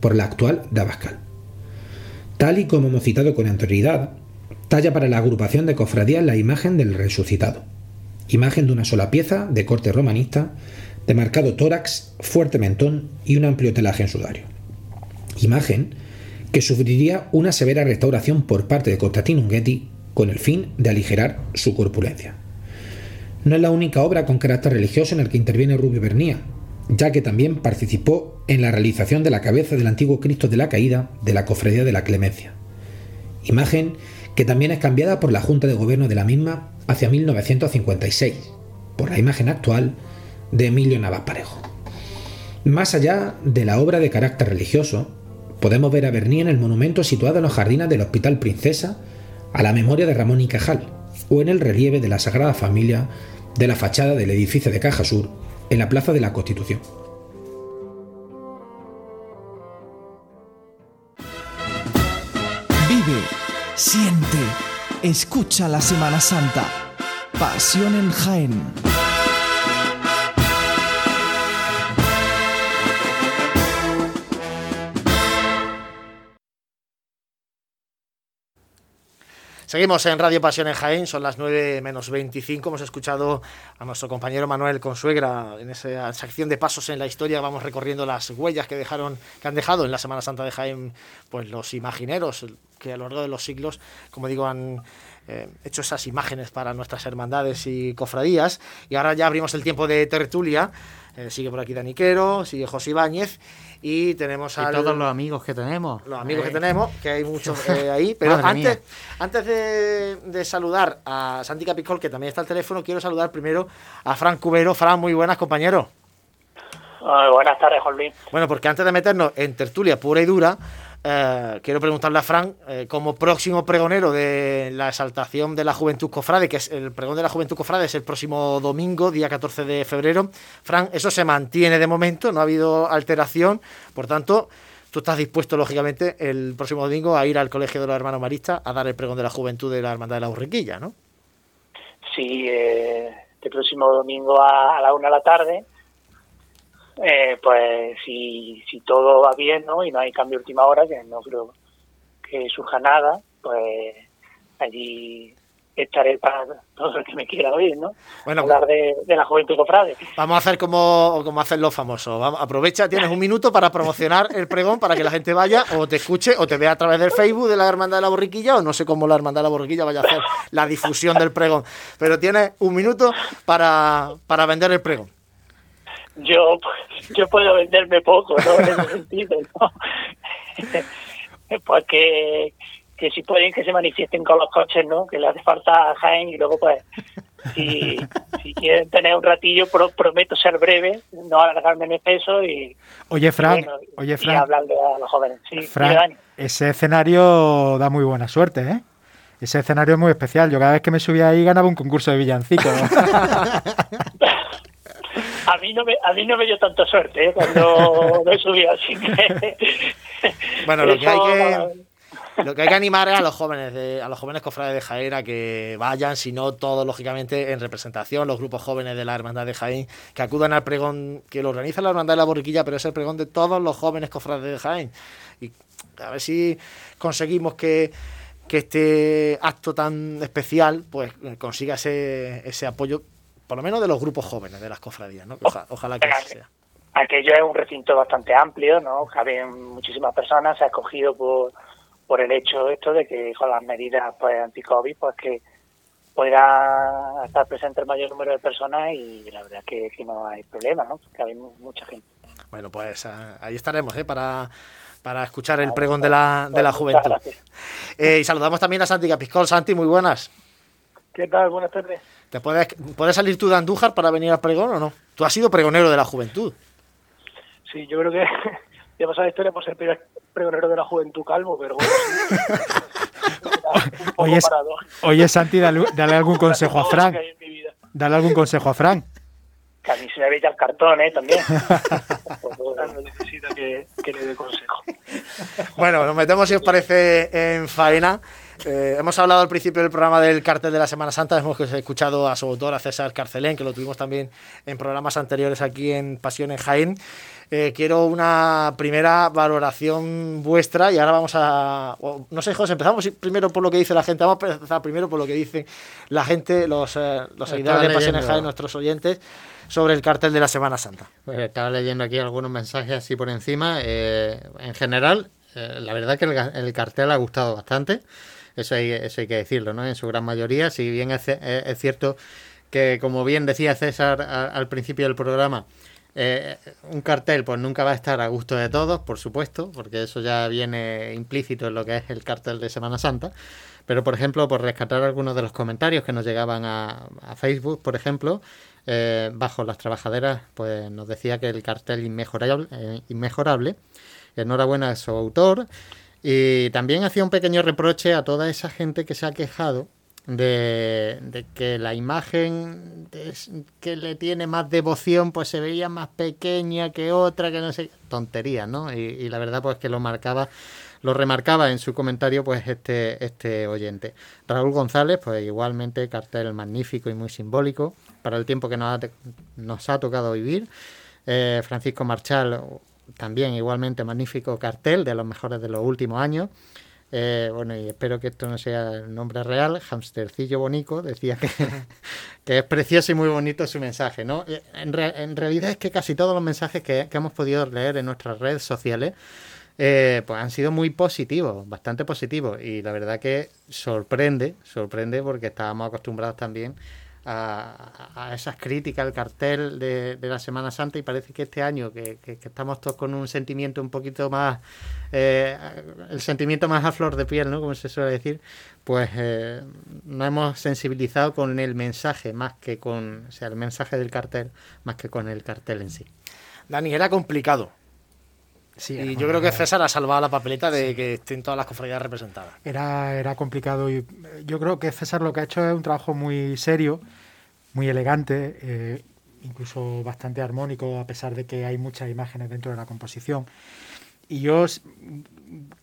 por la actual de Abascal. Tal y como hemos citado con anterioridad, talla para la agrupación de cofradías la imagen del resucitado. Imagen de una sola pieza, de corte romanista, de marcado tórax, fuerte mentón y un amplio telaje en sudario. Imagen que sufriría una severa restauración por parte de Constantino Unghetti con el fin de aligerar su corpulencia. No es la única obra con carácter religioso en el que interviene Rubio Bernía, ya que también participó en la realización de la cabeza del antiguo Cristo de la Caída de la Cofradía de la Clemencia. Imagen que también es cambiada por la Junta de Gobierno de la misma hacia 1956, por la imagen actual de Emilio Navas Parejo. Más allá de la obra de carácter religioso, podemos ver a Bernía en el monumento situado en los jardines del Hospital Princesa a la memoria de Ramón y Cajal, o en el relieve de la Sagrada Familia de la fachada del edificio de Caja Sur en la Plaza de la Constitución. Siente, escucha la Semana Santa. Pasión en Jaén. Seguimos en Radio Pasión en Jaén, son las 9 menos 25. Hemos escuchado a nuestro compañero Manuel Consuegra en esa sección de pasos en la historia. Vamos recorriendo las huellas que dejaron, que han dejado en la Semana Santa de Jaén, pues los imagineros que a lo largo de los siglos, como digo, han eh, hecho esas imágenes para nuestras hermandades y cofradías. Y ahora ya abrimos el tiempo de tertulia. Eh, sigue por aquí Daniquero, sigue José Ibáñez y tenemos a todos los amigos que tenemos. Los amigos que tenemos, que hay muchos eh, ahí. Pero antes, antes de, saludar a Santi Capicol, que también está al teléfono, quiero saludar primero a Fran Cubero. Fran, muy buenas, compañero. buenas tardes, Juan Luis. Bueno, porque antes de meternos en tertulia pura y dura, eh, quiero preguntarle a Fran, eh, como próximo pregonero de la exaltación de la Juventud Cofrade, que es el pregón de la Juventud Cofrade es el próximo domingo, día 14 de febrero. Fran, eso se mantiene de momento, no ha habido alteración, por tanto, tú estás dispuesto, lógicamente, el próximo domingo a ir al Colegio de los Hermanos Maristas a dar el pregón de la Juventud de la Hermandad de la Urriquilla, ¿no? Sí, eh, este próximo domingo a, a la una de la tarde eh, pues si, si todo va bien ¿no? y no hay cambio última hora, que no creo que surja nada, pues allí estaré para todo el que me quiera oír, ¿no? Bueno, Hablar de, la juventud cofrade. Vamos a hacer como, como hacen los famosos. aprovecha, tienes un minuto para promocionar el pregón para que la gente vaya o te escuche o te vea a través del Facebook de la Hermandad de la Borriquilla o no sé cómo la Hermandad de la Borriquilla vaya a hacer la difusión del pregón. Pero tienes un minuto para, para vender el pregón yo, yo puedo venderme poco, ¿no? En ese sentido, ¿no? pues que, que si pueden que se manifiesten con los coches, ¿no? Que le hace falta a Jaén y luego pues si, si quieren tener un ratillo prometo ser breve, no alargarme en exceso y Oye, Fran, oye, Fran. Hablarle a los jóvenes. Sí, ese escenario da muy buena suerte, ¿eh? Ese escenario es muy especial. Yo cada vez que me subía ahí ganaba un concurso de villancicos. a mí no me, a mí no me dio tanta suerte ¿eh? cuando me subí, así que... Bueno, lo que hay que... Lo que hay que animar es a los jóvenes, de, a los jóvenes cofrades de Jaén a que vayan, si no todos, lógicamente, en representación, los grupos jóvenes de la Hermandad de Jaén, que acudan al pregón que lo organiza la Hermandad de la Borriquilla, pero es el pregón de todos los jóvenes cofrades de Jaén. Y a ver si conseguimos que, que este acto tan especial pues consiga ese, ese apoyo, por lo menos de los grupos jóvenes de las cofradías, ¿no? Ojalá, ojalá que así sea. Aquello es un recinto bastante amplio, ¿no? Caben muchísimas personas, se ha escogido por por el hecho esto de que con las medidas pues anti-COVID pues que pueda estar presente el mayor número de personas y la verdad que, que no hay problema, ¿no? Que hay mucha gente. Bueno, pues ah, ahí estaremos, ¿eh? Para, para escuchar el pregón de la, de la juventud. Eh, y saludamos también a Santi Capiscol. Santi, muy buenas. ¿Qué tal? Buenas tardes. ¿Te puedes, puedes salir tú de Andújar para venir al pregón o no? Tú has sido pregonero de la juventud. Sí, yo creo que ya pasado la historia por ser pregonero de la juventud calvo, pero bueno. oye, oye, Santi, dale, dale algún consejo a Fran. Dale algún consejo a Fran. Que a mí se me veía el cartón, ¿eh? También. no necesita que, que, le dé consejo. Bueno, nos metemos, si os parece, en faena. Eh, hemos hablado al principio del programa del cartel de la Semana Santa, hemos escuchado a su autor, a César Carcelén, que lo tuvimos también en programas anteriores aquí en Pasión en Jaén. Eh, quiero una primera valoración vuestra y ahora vamos a... no sé, José, empezamos primero por lo que dice la gente, vamos a empezar primero por lo que dice la gente, los, eh, los seguidores de Pasiones Jaén, nuestros oyentes, sobre el cartel de la Semana Santa. Pues estaba leyendo aquí algunos mensajes así por encima. Eh, en general, la verdad que el, cartel ha gustado bastante. Eso hay, eso hay que decirlo, ¿no? En su gran mayoría, si bien es, cierto que, como bien decía César al principio del programa, eh, un cartel pues nunca va a estar a gusto de todos, por supuesto, porque eso ya viene implícito en lo que es el cartel de Semana Santa. Pero, por ejemplo, por rescatar algunos de los comentarios que nos llegaban a, Facebook, por ejemplo, eh, bajo las trabajaderas, pues nos decía que el cartel inmejorable, eh, inmejorable. Enhorabuena a su autor. Y también hacía un pequeño reproche a toda esa gente que se ha quejado de, que la imagen que le tiene más devoción pues se veía más pequeña que otra, que no sé, tontería, ¿no? Y, la verdad pues que lo marcaba, lo remarcaba en su comentario pues este, este oyente. Raúl González pues igualmente cartel magnífico y muy simbólico para el tiempo que nos ha, nos ha tocado vivir. Eh, Francisco Marchal también igualmente magnífico cartel de los mejores de los últimos años. Eh, bueno, y espero que esto no sea el nombre real. Hamstercillo Bonico decía que, que es precioso y muy bonito su mensaje, ¿no? Eh, en, en realidad es que casi todos los mensajes que, que hemos podido leer en nuestras redes sociales eh, pues han sido muy positivos, bastante positivos. Y la verdad que sorprende, sorprende porque estábamos acostumbrados también a, esas críticas al cartel de, la Semana Santa y parece que este año que, estamos todos con un sentimiento un poquito más, eh, el sentimiento más a flor de piel, ¿no? Como se suele decir, pues eh, nos hemos sensibilizado con el mensaje más que con, o sea, el mensaje del cartel más que con el cartel en sí. Dani, era complicado. Sí, y yo creo que César ha salvado la papeleta de que estén todas las cofradías representadas. Era, era complicado y yo creo que César lo que ha hecho es un trabajo muy serio muy elegante, eh, incluso bastante armónico, a pesar de que hay muchas imágenes dentro de la composición. Y yo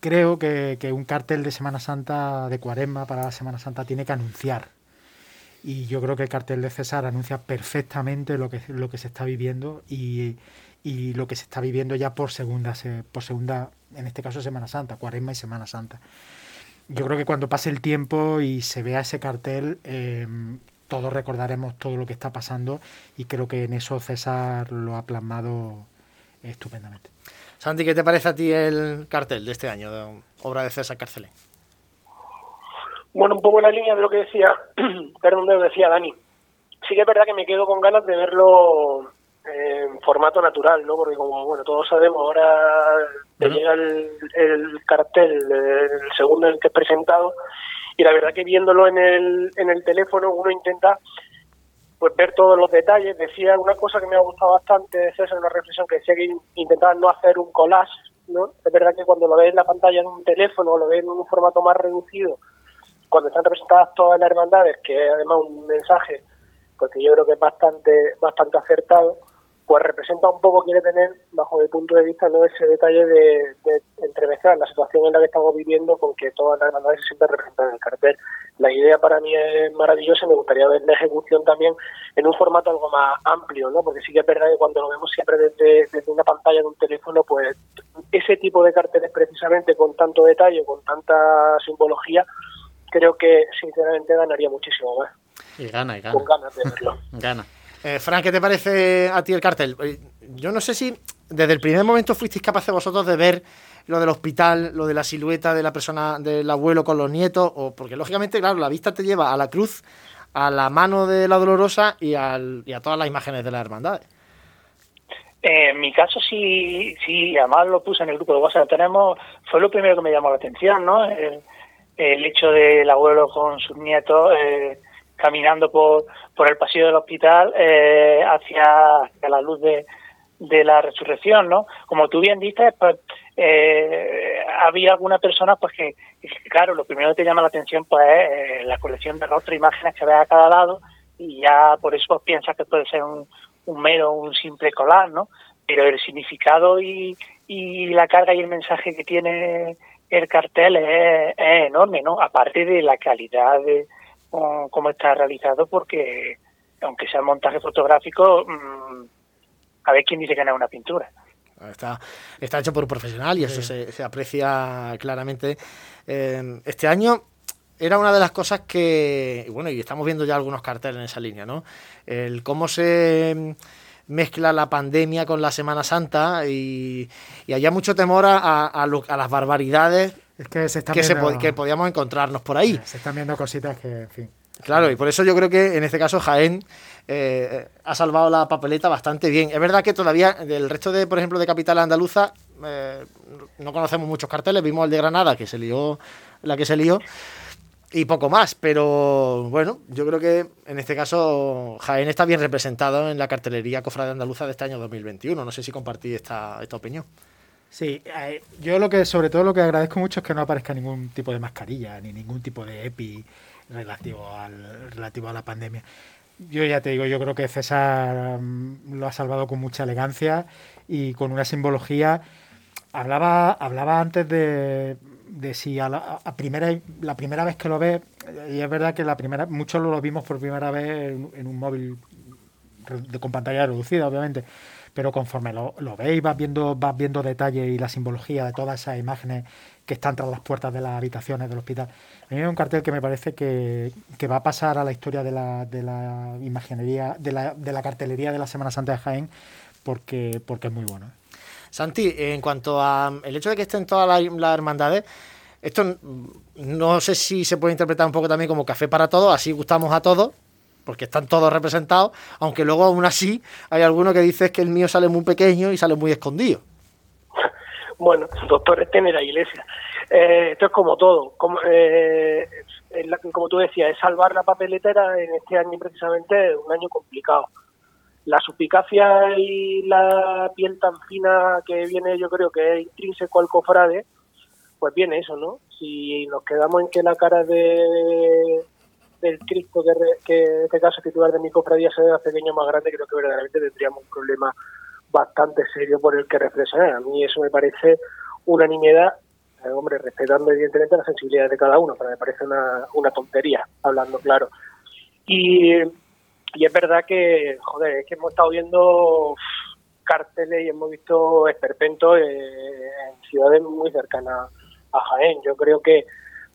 creo que, un cartel de Semana Santa, de Cuaresma para la Semana Santa, tiene que anunciar. Y yo creo que el cartel de César anuncia perfectamente lo que, lo que se está viviendo y, y lo que se está viviendo ya por segunda, por segunda, en este caso Semana Santa, Cuaresma y Semana Santa. Yo creo que cuando pase el tiempo y se vea ese cartel, eh, todos recordaremos todo lo que está pasando y creo que en eso César lo ha plasmado estupendamente. Santi, ¿qué te parece a ti el cartel de este año, de obra de César Carcelén? Bueno, un poco en la línea de lo que decía, perdón, de lo que decía Dani. Sí que es verdad que me quedo con ganas de verlo en formato natural, ¿no? Porque como bueno todos sabemos, ahora te llega el, el cartel, el segundo en el que es presentado, y la verdad que viéndolo en el, en el teléfono uno intenta pues ver todos los detalles. Decía una cosa que me ha gustado bastante, es una reflexión que decía que intentaba no hacer un collage, ¿no? Es verdad que cuando lo ves en la pantalla en un teléfono o lo ves en un formato más reducido, cuando están representadas todas las hermandades, que es además un mensaje pues que yo creo que es bastante, bastante acertado, pues representa un poco, quiere tener, bajo mi punto de vista, no ese detalle de, de entremezclar la situación en la que estamos viviendo con que todas las hermandades se sientan representadas en el cartel. La idea para mí es maravillosa y me gustaría ver la ejecución también en un formato algo más amplio, ¿no? Porque sí que es verdad que cuando lo vemos siempre desde, desde una pantalla de un teléfono, pues ese tipo de carteles precisamente con tanto detalle, con tanta simbología, creo que sinceramente ganaría muchísimo más. Y gana, y gana. Con ganas de verlo. Gana. Eh, Fran, ¿qué te parece a ti el cartel? Eh, Yo no sé si desde el primer momento fuisteis capaces vosotros de ver lo del hospital, lo de la silueta de la persona, del abuelo con los nietos, o porque lógicamente, claro, la vista te lleva a la cruz, a la mano de la dolorosa y, al- a todas las imágenes de las hermandades. Eh, en mi caso sí, sí, además lo puse en el grupo de WhatsApp que tenemos, fue lo primero que me llamó la atención, ¿no? El, el hecho del abuelo con sus nietos eh, caminando por, por el pasillo del hospital eh, hacia, hacia la luz de, de la resurrección, ¿no? Como tú bien dices, pues eh, había algunas personas pues que, claro, lo primero que te llama la atención pues es eh, la colección de rostros, imágenes que ves a cada lado y ya por eso pues, piensas que puede ser un, un mero, un simple colar, ¿no? Pero el significado y, y la carga y el mensaje que tiene el cartel es, es enorme, ¿no? Aparte de la calidad de um, cómo está realizado, porque aunque sea montaje fotográfico, mm, a ver quién dice que no es una pintura. Está, está hecho por un profesional y eso se, se aprecia claramente. Eh, este año era una de las cosas que, bueno, y estamos viendo ya algunos carteles en esa línea, ¿no? El cómo se mezcla la pandemia con la Semana Santa y, y había mucho temor a, a- a lo- a las barbaridades Es que se están que, se viendo- po- que podíamos encontrarnos por ahí. Se están viendo cositas que, en fin. Claro, y por eso yo creo que en este caso Jaén eh, ha salvado la papeleta bastante bien. Es verdad que todavía del resto de, por ejemplo, de capital andaluza eh, no conocemos muchos carteles. Vimos el de Granada, que se lió, la que se lió, y poco más. Pero bueno, yo creo que en este caso Jaén está bien representado en la cartelería cofrade andaluza de este año 2021. No sé si compartí esta, esta opinión. Sí, eh, yo lo que sobre todo lo que agradezco mucho es que no aparezca ningún tipo de mascarilla ni ningún tipo de EPI relativo al relativo a la pandemia. Yo ya te digo, yo creo que César mm, lo ha salvado con mucha elegancia y con una simbología. Hablaba, hablaba antes de, de si a la, primera, la primera vez que lo ves, y es verdad que la primera, muchos lo vimos por primera vez en, un móvil con pantalla reducida, obviamente, pero conforme lo, veis, vas viendo, vas viendo detalle y la simbología de todas esas imágenes que están tras las puertas de las habitaciones del hospital. A mí es un cartel que me parece que, que va a pasar a la historia de la, de la imaginería, de la, de la cartelería de la Semana Santa de Jaén, porque, porque es muy bueno. Santi, en cuanto a el hecho de que estén todas las, las hermandades, esto no sé si se puede interpretar un poco también como café para todos, así gustamos a todos, porque están todos representados, aunque luego aún así hay alguno que dice que el mío sale muy pequeño y sale muy escondido. Bueno, doctores tiene la iglesia. Eh, esto es como todo. Como, eh, como tú decías, es salvar la papeletera en este año precisamente es un año complicado. La suspicacia y la piel tan fina que viene, yo creo que es intrínseco al cofrade, pues viene eso, ¿no? Si nos quedamos en que la cara de del Cristo, que, en este caso titular de mi cofradía, sea pequeño o más grande, creo que verdaderamente tendríamos un problema bastante serio por el que reflexionar. A mí eso me parece una nimiedad, eh, hombre, respetando evidentemente la sensibilidad de cada uno, pero me parece una, una tontería, hablando claro. Y, y es verdad que, joder, es que hemos estado viendo uf, carteles y hemos visto esperpentos eh, en ciudades muy cercanas a Jaén. Yo creo que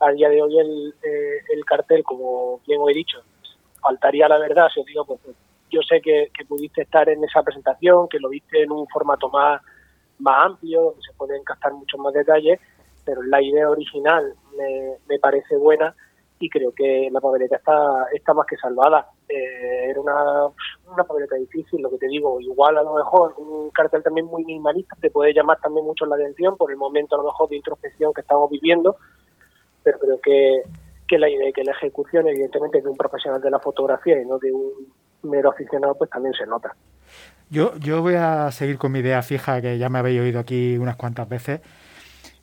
a día de hoy el, eh, el cartel, como bien os he dicho, faltaría la verdad si os digo, pues, pues, yo sé que, pudiste estar en esa presentación, que lo viste en un formato más, más amplio, donde se pueden captar muchos más detalles, pero la idea original me, me parece buena y creo que la papeleta está, está más que salvada. Eh, era una, una papeleta difícil, lo que te digo, igual a lo mejor un cartel también muy minimalista te puede llamar también mucho la atención por el momento a lo mejor de introspección que estamos viviendo, pero creo que, que la idea y que la ejecución evidentemente de un profesional de la fotografía y no de un mero aficionado pues también se nota. Yo, yo voy a seguir con mi idea fija, que ya me habéis oído aquí unas cuantas veces,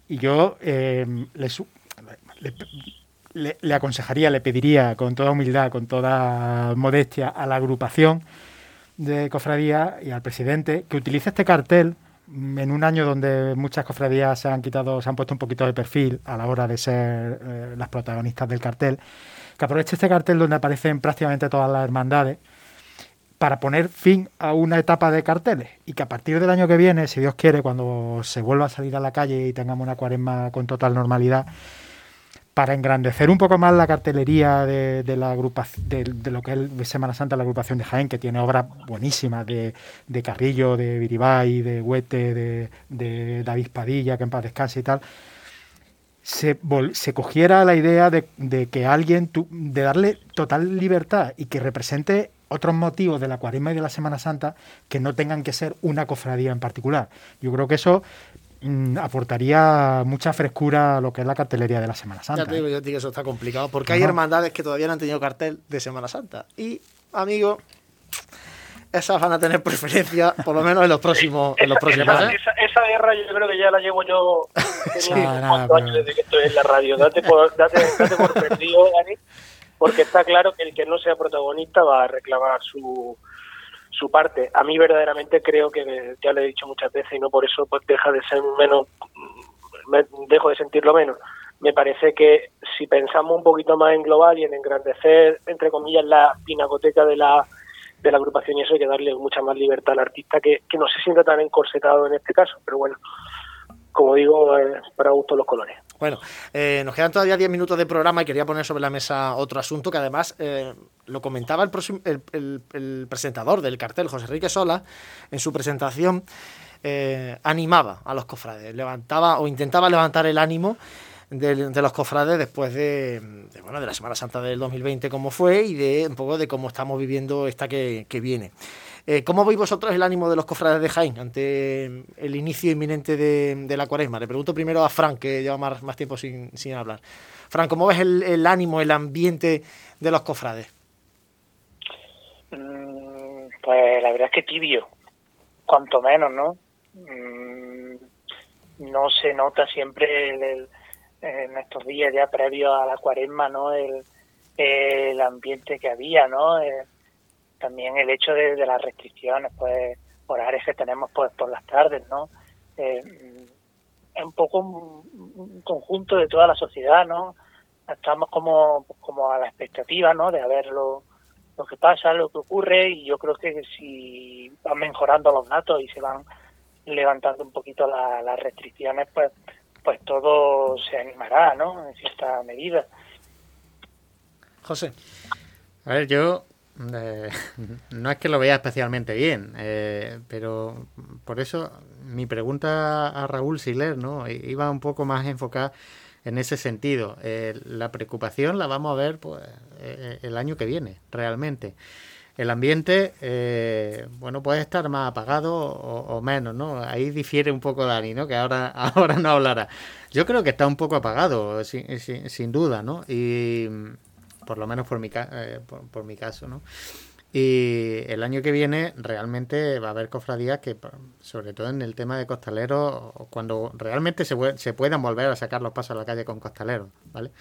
y yo eh, le, le aconsejaría, le pediría con toda humildad, con toda modestia a la agrupación de cofradía y al presidente que utilice este cartel en un año donde muchas cofradías se han quitado, se han puesto un poquito de perfil a la hora de ser eh, las protagonistas del cartel, que aproveche este cartel donde aparecen prácticamente todas las hermandades para poner fin a una etapa de carteles y que a partir del año que viene, si Dios quiere, cuando se vuelva a salir a la calle y tengamos una cuaresma con total normalidad, para engrandecer un poco más la cartelería de, la agrupación, de, lo que es Semana Santa, la agrupación de Jaén, que tiene obras buenísimas de, Carrillo, de Viribay, de Huete, de, David Padilla, que en paz y tal, se, se cogiera la idea de, que alguien, de darle total libertad y que represente otros motivos de la cuaresma y de la Semana Santa que no tengan que ser una cofradía en particular. Yo creo que eso aportaría mucha frescura a lo que es la cartelería de la Semana Santa. Ya te digo, yo que eso está complicado, porque hay hermandades que todavía no han tenido cartel de Semana Santa. Y, amigo, esas van a tener preferencia, por lo menos en los próximos, en los próximos esa, esa, guerra yo creo que ya la llevo yo sí, años desde que estoy en la radio. Date por, date, date por perdido, Dani, porque está claro que el que no sea protagonista va a reclamar su su parte. A mí verdaderamente creo que, ya lo he dicho muchas veces y no por eso pues deja de ser menos, me, dejo de sentirlo menos. Me parece que si pensamos un poquito más en global y en engrandecer, entre comillas, la pinacoteca de la, de la agrupación y eso hay que darle mucha más libertad al artista que, que no se sienta tan encorsetado en este caso. Pero bueno, como digo, para gusto los colores. Bueno, eh, nos quedan todavía 10 minutos de programa y quería poner sobre la mesa otro asunto que además eh, lo comentaba el, el, presentador del cartel, José Enrique Sola, en su presentación, eh, animaba a los cofrades, levantaba o intentaba levantar el ánimo de, los cofrades después de, bueno, de la Semana Santa del 2020 como fue y de un poco de cómo estamos viviendo esta que viene. Eh, ¿Cómo veis vosotros el ánimo de los cofrades de Jaén ante el inicio inminente de, la cuaresma? Le pregunto primero a Frank, que lleva más, tiempo sin, hablar. Frank, ¿cómo ves el, ánimo, el ambiente de los cofrades? Mm, pues la verdad es que tibio, cuanto menos, ¿no? Mm, no se nota siempre en estos días ya previos a la cuaresma, ¿no? El, ambiente que había, ¿no? Eh, también el hecho de, las restricciones, pues horarios que tenemos pues por las tardes, ¿no? Eh, es un poco un, conjunto de toda la sociedad, ¿no? Estamos como, como a la expectativa, ¿no? De ver lo, que pasa, lo que ocurre y yo creo que si van mejorando los datos y se van levantando un poquito las restricciones, pues pues todo se animará, ¿no? En cierta medida. José. A ver, yo eh, no es que lo vea especialmente bien, eh, pero por eso mi pregunta a Raúl Siler ¿no? iba un poco más enfocada en ese sentido. Eh, la preocupación la vamos a ver pues, el año que viene, realmente. El ambiente, bueno, puede estar más apagado o, menos, ¿no? Ahí difiere un poco Dani, ¿no? Que ahora, ahora no hablará. Yo creo que está un poco apagado, sin, sin duda, ¿no? Y por lo menos por mi, eh, por, mi caso, ¿no? Y el año que viene realmente va a haber cofradías que, sobre todo en el tema de costaleros, cuando realmente se, se puedan volver a sacar los pasos a la calle con costaleros, ¿vale?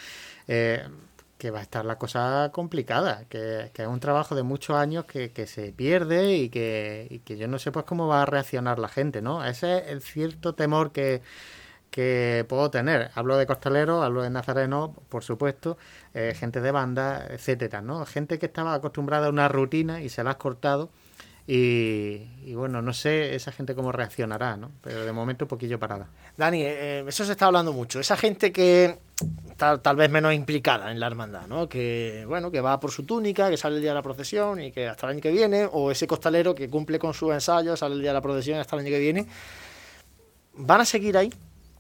Eh, que va a estar la cosa complicada, que, es un trabajo de muchos años que, que se pierde y que, y que yo no sé pues cómo va a reaccionar la gente, ¿no? Ese es el cierto temor que, que puedo tener. Hablo de costaleros, hablo de nazareno, por supuesto, eh, gente de banda, etcétera, ¿no? Gente que estaba acostumbrada a una rutina y se la has cortado. Y, bueno, no sé esa gente cómo reaccionará, ¿no? Pero de momento un poquillo parada. Dani, eh, eso se está hablando mucho. Esa gente que tal, tal vez menos implicada en la hermandad, ¿no? Que, bueno, que va por su túnica, que sale el día de la procesión y que hasta el año que viene, o ese costalero que cumple con su ensayo, sale el día de la procesión hasta el año que viene, ¿van a seguir ahí?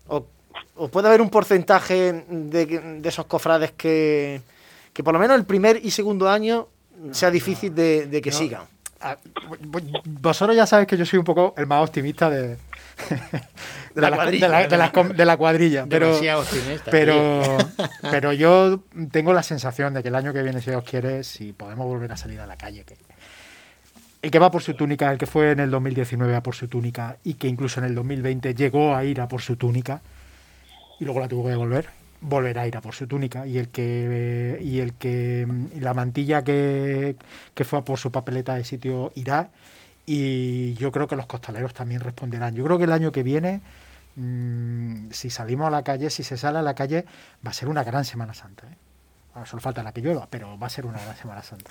O, puede haber un porcentaje de, esos cofrades que, que, por lo menos el primer y segundo año sea difícil de, que sigan. Ah, vosotros ya sabéis que yo soy un poco el más optimista de, de, la, cuadrilla. pero, pero, pero yo tengo la sensación de que el año que viene, si Dios quiere, si podemos volver a salir a la calle, que, el que va por su túnica, el que fue en el 2019 a por su túnica y que incluso en el 2020 llegó a ir a por su túnica y luego la tuvo que devolver, volverá a ir a por su túnica y el que y el que la mantilla que, que fue a por su papeleta de sitio irá y yo creo que los costaleros también responderán. Yo creo que el año que viene mm, si salimos a la calle, si se sale a la calle, va a ser una gran Semana Santa. ¿eh? Ahora solo falta la que llueva, pero va a ser una gran Semana Santa.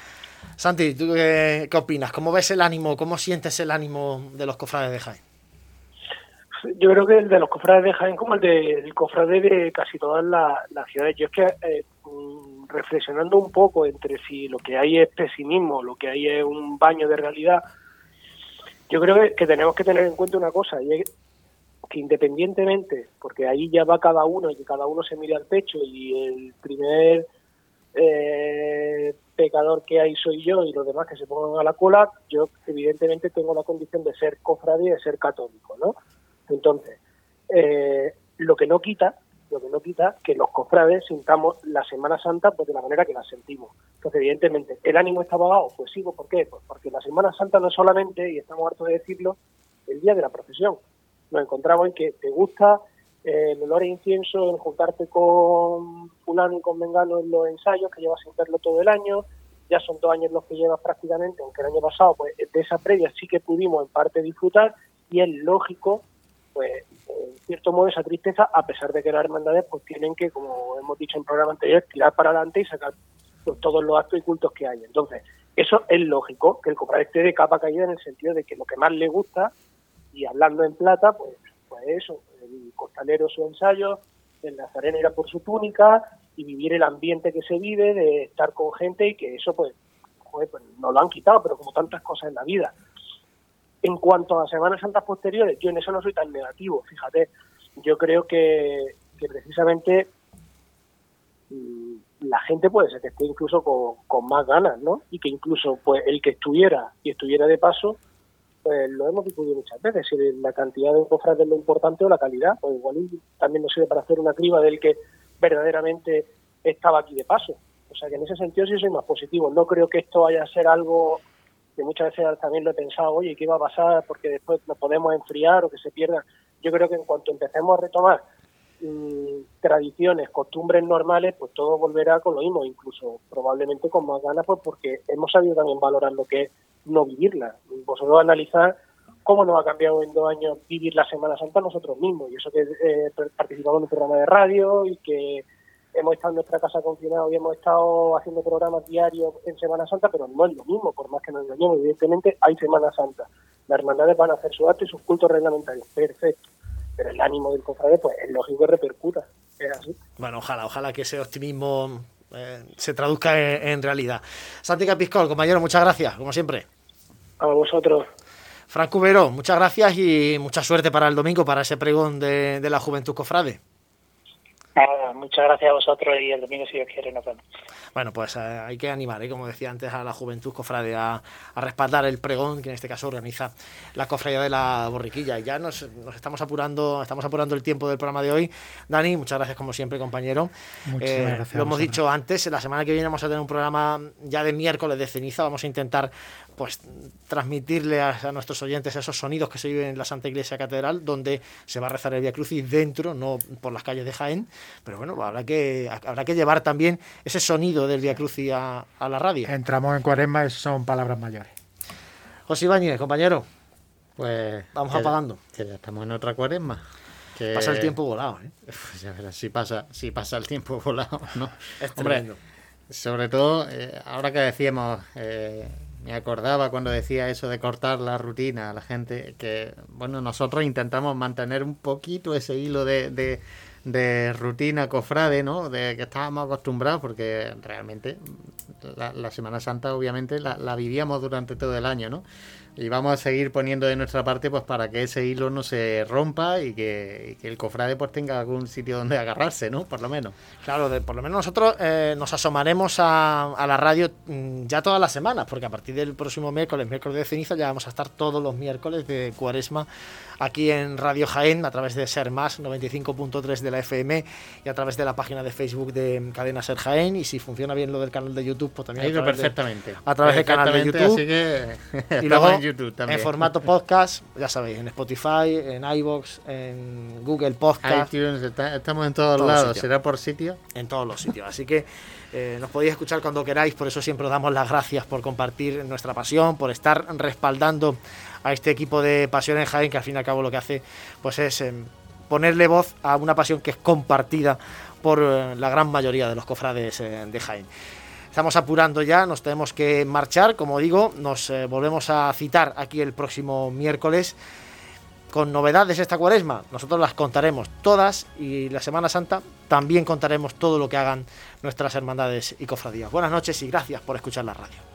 Santi, ¿tú qué, qué opinas? ¿Cómo ves el ánimo? ¿Cómo sientes el ánimo de los cofrades de Jaén? Yo creo que el de los cofrades de Jaén como el del cofrade de casi todas las, las ciudades. Yo es que eh, mm, reflexionando un poco entre si lo que hay es pesimismo, lo que hay es un baño de realidad, yo creo que, que tenemos que tener en cuenta una cosa, y es que independientemente, porque ahí ya va cada uno y que cada uno se mire al pecho y el primer eh, pecador que hay soy yo y los demás que se pongan a la cola, yo evidentemente tengo la condición de ser cofrade y de ser católico, ¿no? Entonces, eh, lo que no quita, lo que no quita que los cofrades sintamos la Semana Santa pues de la manera que la sentimos. Entonces, evidentemente, ¿el ánimo está apagado? Pues sí, ¿por qué? Pues porque la Semana Santa no es solamente, y estamos hartos de decirlo, el día de la procesión. Nos encontramos en que te gusta el olor a incienso, el juntarte con fulano y con mengano en los ensayos, que llevas sin verlo todo el año, ya son dos años los que llevas prácticamente, aunque el año pasado, pues de esa previa sí que pudimos en parte disfrutar, y es lógico pues en cierto modo esa tristeza, a pesar de que las hermandades pues tienen que, como hemos dicho en programa anterior, tirar para adelante y sacar pues, todos los actos y cultos que hay. Entonces, eso es lógico, que el cofrade esté de capa caída en el sentido de que lo que más le gusta, y hablando en plata, pues, pues eso, el costalero su ensayo, el nazareno ir a por su túnica y vivir el ambiente que se vive, de estar con gente y que eso pues, pues no lo han quitado, pero como tantas cosas en la vida. En cuanto a Semanas Santas posteriores, yo en eso no soy tan negativo, fíjate. Yo creo que, que precisamente mm, la gente puede ser que esté incluso con, con, más ganas, ¿no? Y que incluso pues el que estuviera y estuviera de paso, pues lo hemos discutido muchas veces, si la cantidad de cofrades es lo importante o la calidad, pues igual también nos sirve para hacer una criba del que verdaderamente estaba aquí de paso. O sea que en ese sentido sí soy más positivo. No creo que esto vaya a ser algo que muchas veces también lo he pensado, oye, ¿qué va a pasar? Porque después nos podemos enfriar o que se pierda. Yo creo que en cuanto empecemos a retomar mmm, tradiciones, costumbres normales, pues todo volverá con lo mismo, incluso probablemente con más ganas, pues porque hemos sabido también valorar lo que es no vivirla. Vosotros analizar cómo nos ha cambiado en dos años vivir la Semana Santa nosotros mismos, y eso que eh, participamos en un programa de radio y que hemos estado en nuestra casa confinados y hemos estado haciendo programas diarios en Semana Santa, pero no es lo mismo, por más que nos engañemos. Evidentemente hay Semana Santa. Las hermandades van a hacer su acto y sus cultos reglamentarios. Perfecto. Pero el ánimo del cofrade, pues es lógico que repercuta. Es así. Bueno, ojalá, ojalá que ese optimismo eh, se traduzca en, en, realidad. Santi Capiscol, compañero, muchas gracias, como siempre. A vosotros. Frank Cubero, muchas gracias y mucha suerte para el domingo, para ese pregón de, de la Juventud Cofrade. Nada, muchas gracias a vosotros y el domingo, si Dios quiere, nos vemos. Bueno, pues eh, hay que animar, ¿eh? como decía antes, a la juventud cofrade a, a, respaldar el pregón que en este caso organiza la cofradía de la borriquilla. Ya nos, nos, estamos apurando, estamos apurando el tiempo del programa de hoy. Dani, muchas gracias como siempre, compañero. Eh, gracias, lo hemos dicho antes, la semana que viene vamos a tener un programa ya de miércoles de ceniza. Vamos a intentar pues transmitirle a, a, nuestros oyentes esos sonidos que se viven en la Santa Iglesia Catedral, donde se va a rezar el Via Crucis dentro, no por las calles de Jaén, pero bueno, habrá que, habrá que llevar también ese sonido del Via Crucis a, a la radio. Entramos en cuaresma y son palabras mayores. José Ibáñez, compañero. Pues vamos que, apagando. Que ya estamos en otra cuaresma. Que... Pasa el tiempo volado, ¿eh? Pues ya verás, si pasa, si pasa el tiempo volado, ¿no? Es Hombre, sobre todo, eh, ahora que decíamos, eh, me acordaba cuando decía eso de cortar la rutina a la gente, que, bueno, nosotros intentamos mantener un poquito ese hilo de, de, de rutina cofrade, ¿no? De que estábamos acostumbrados, porque realmente la, Semana Santa, obviamente, la vivíamos durante todo el año, ¿no? Y vamos a seguir poniendo de nuestra parte pues para que ese hilo no se rompa y que, y que el cofrade pues tenga algún sitio donde agarrarse, ¿no? Por lo menos. Claro, de, por lo menos nosotros eh, nos asomaremos a, a, la radio mm, ya todas las semanas, porque a partir del próximo miércoles, miércoles de ceniza, ya vamos a estar todos los miércoles de cuaresma aquí en Radio Jaén a través de Ser Más 95.3 de la FM y a través de la página de Facebook de Cadena Ser Jaén y si funciona bien lo del canal de YouTube pues también ha ido perfectamente de, a través del canal de YouTube así que y luego YouTube también. En formato podcast, ya sabéis, en Spotify, en iBox, en Google Podcast. iTunes, está- estamos en todos, lados. ¿Será por sitio? En todos los sitios. Así que eh, nos podéis escuchar cuando queráis, por eso siempre os damos las gracias por compartir nuestra pasión, por estar respaldando a este equipo de Pasión en Jaén, que al fin y al cabo lo que hace pues es eh, ponerle voz a una pasión que es compartida por eh, la gran mayoría de los cofrades eh, de Jaén. Estamos apurando ya, nos tenemos que marchar, como digo, nos eh, volvemos a citar aquí el próximo miércoles con novedades esta cuaresma. Nosotros las contaremos todas y la Semana Santa también contaremos todo lo que hagan nuestras hermandades y cofradías. Buenas noches y gracias por escuchar la radio.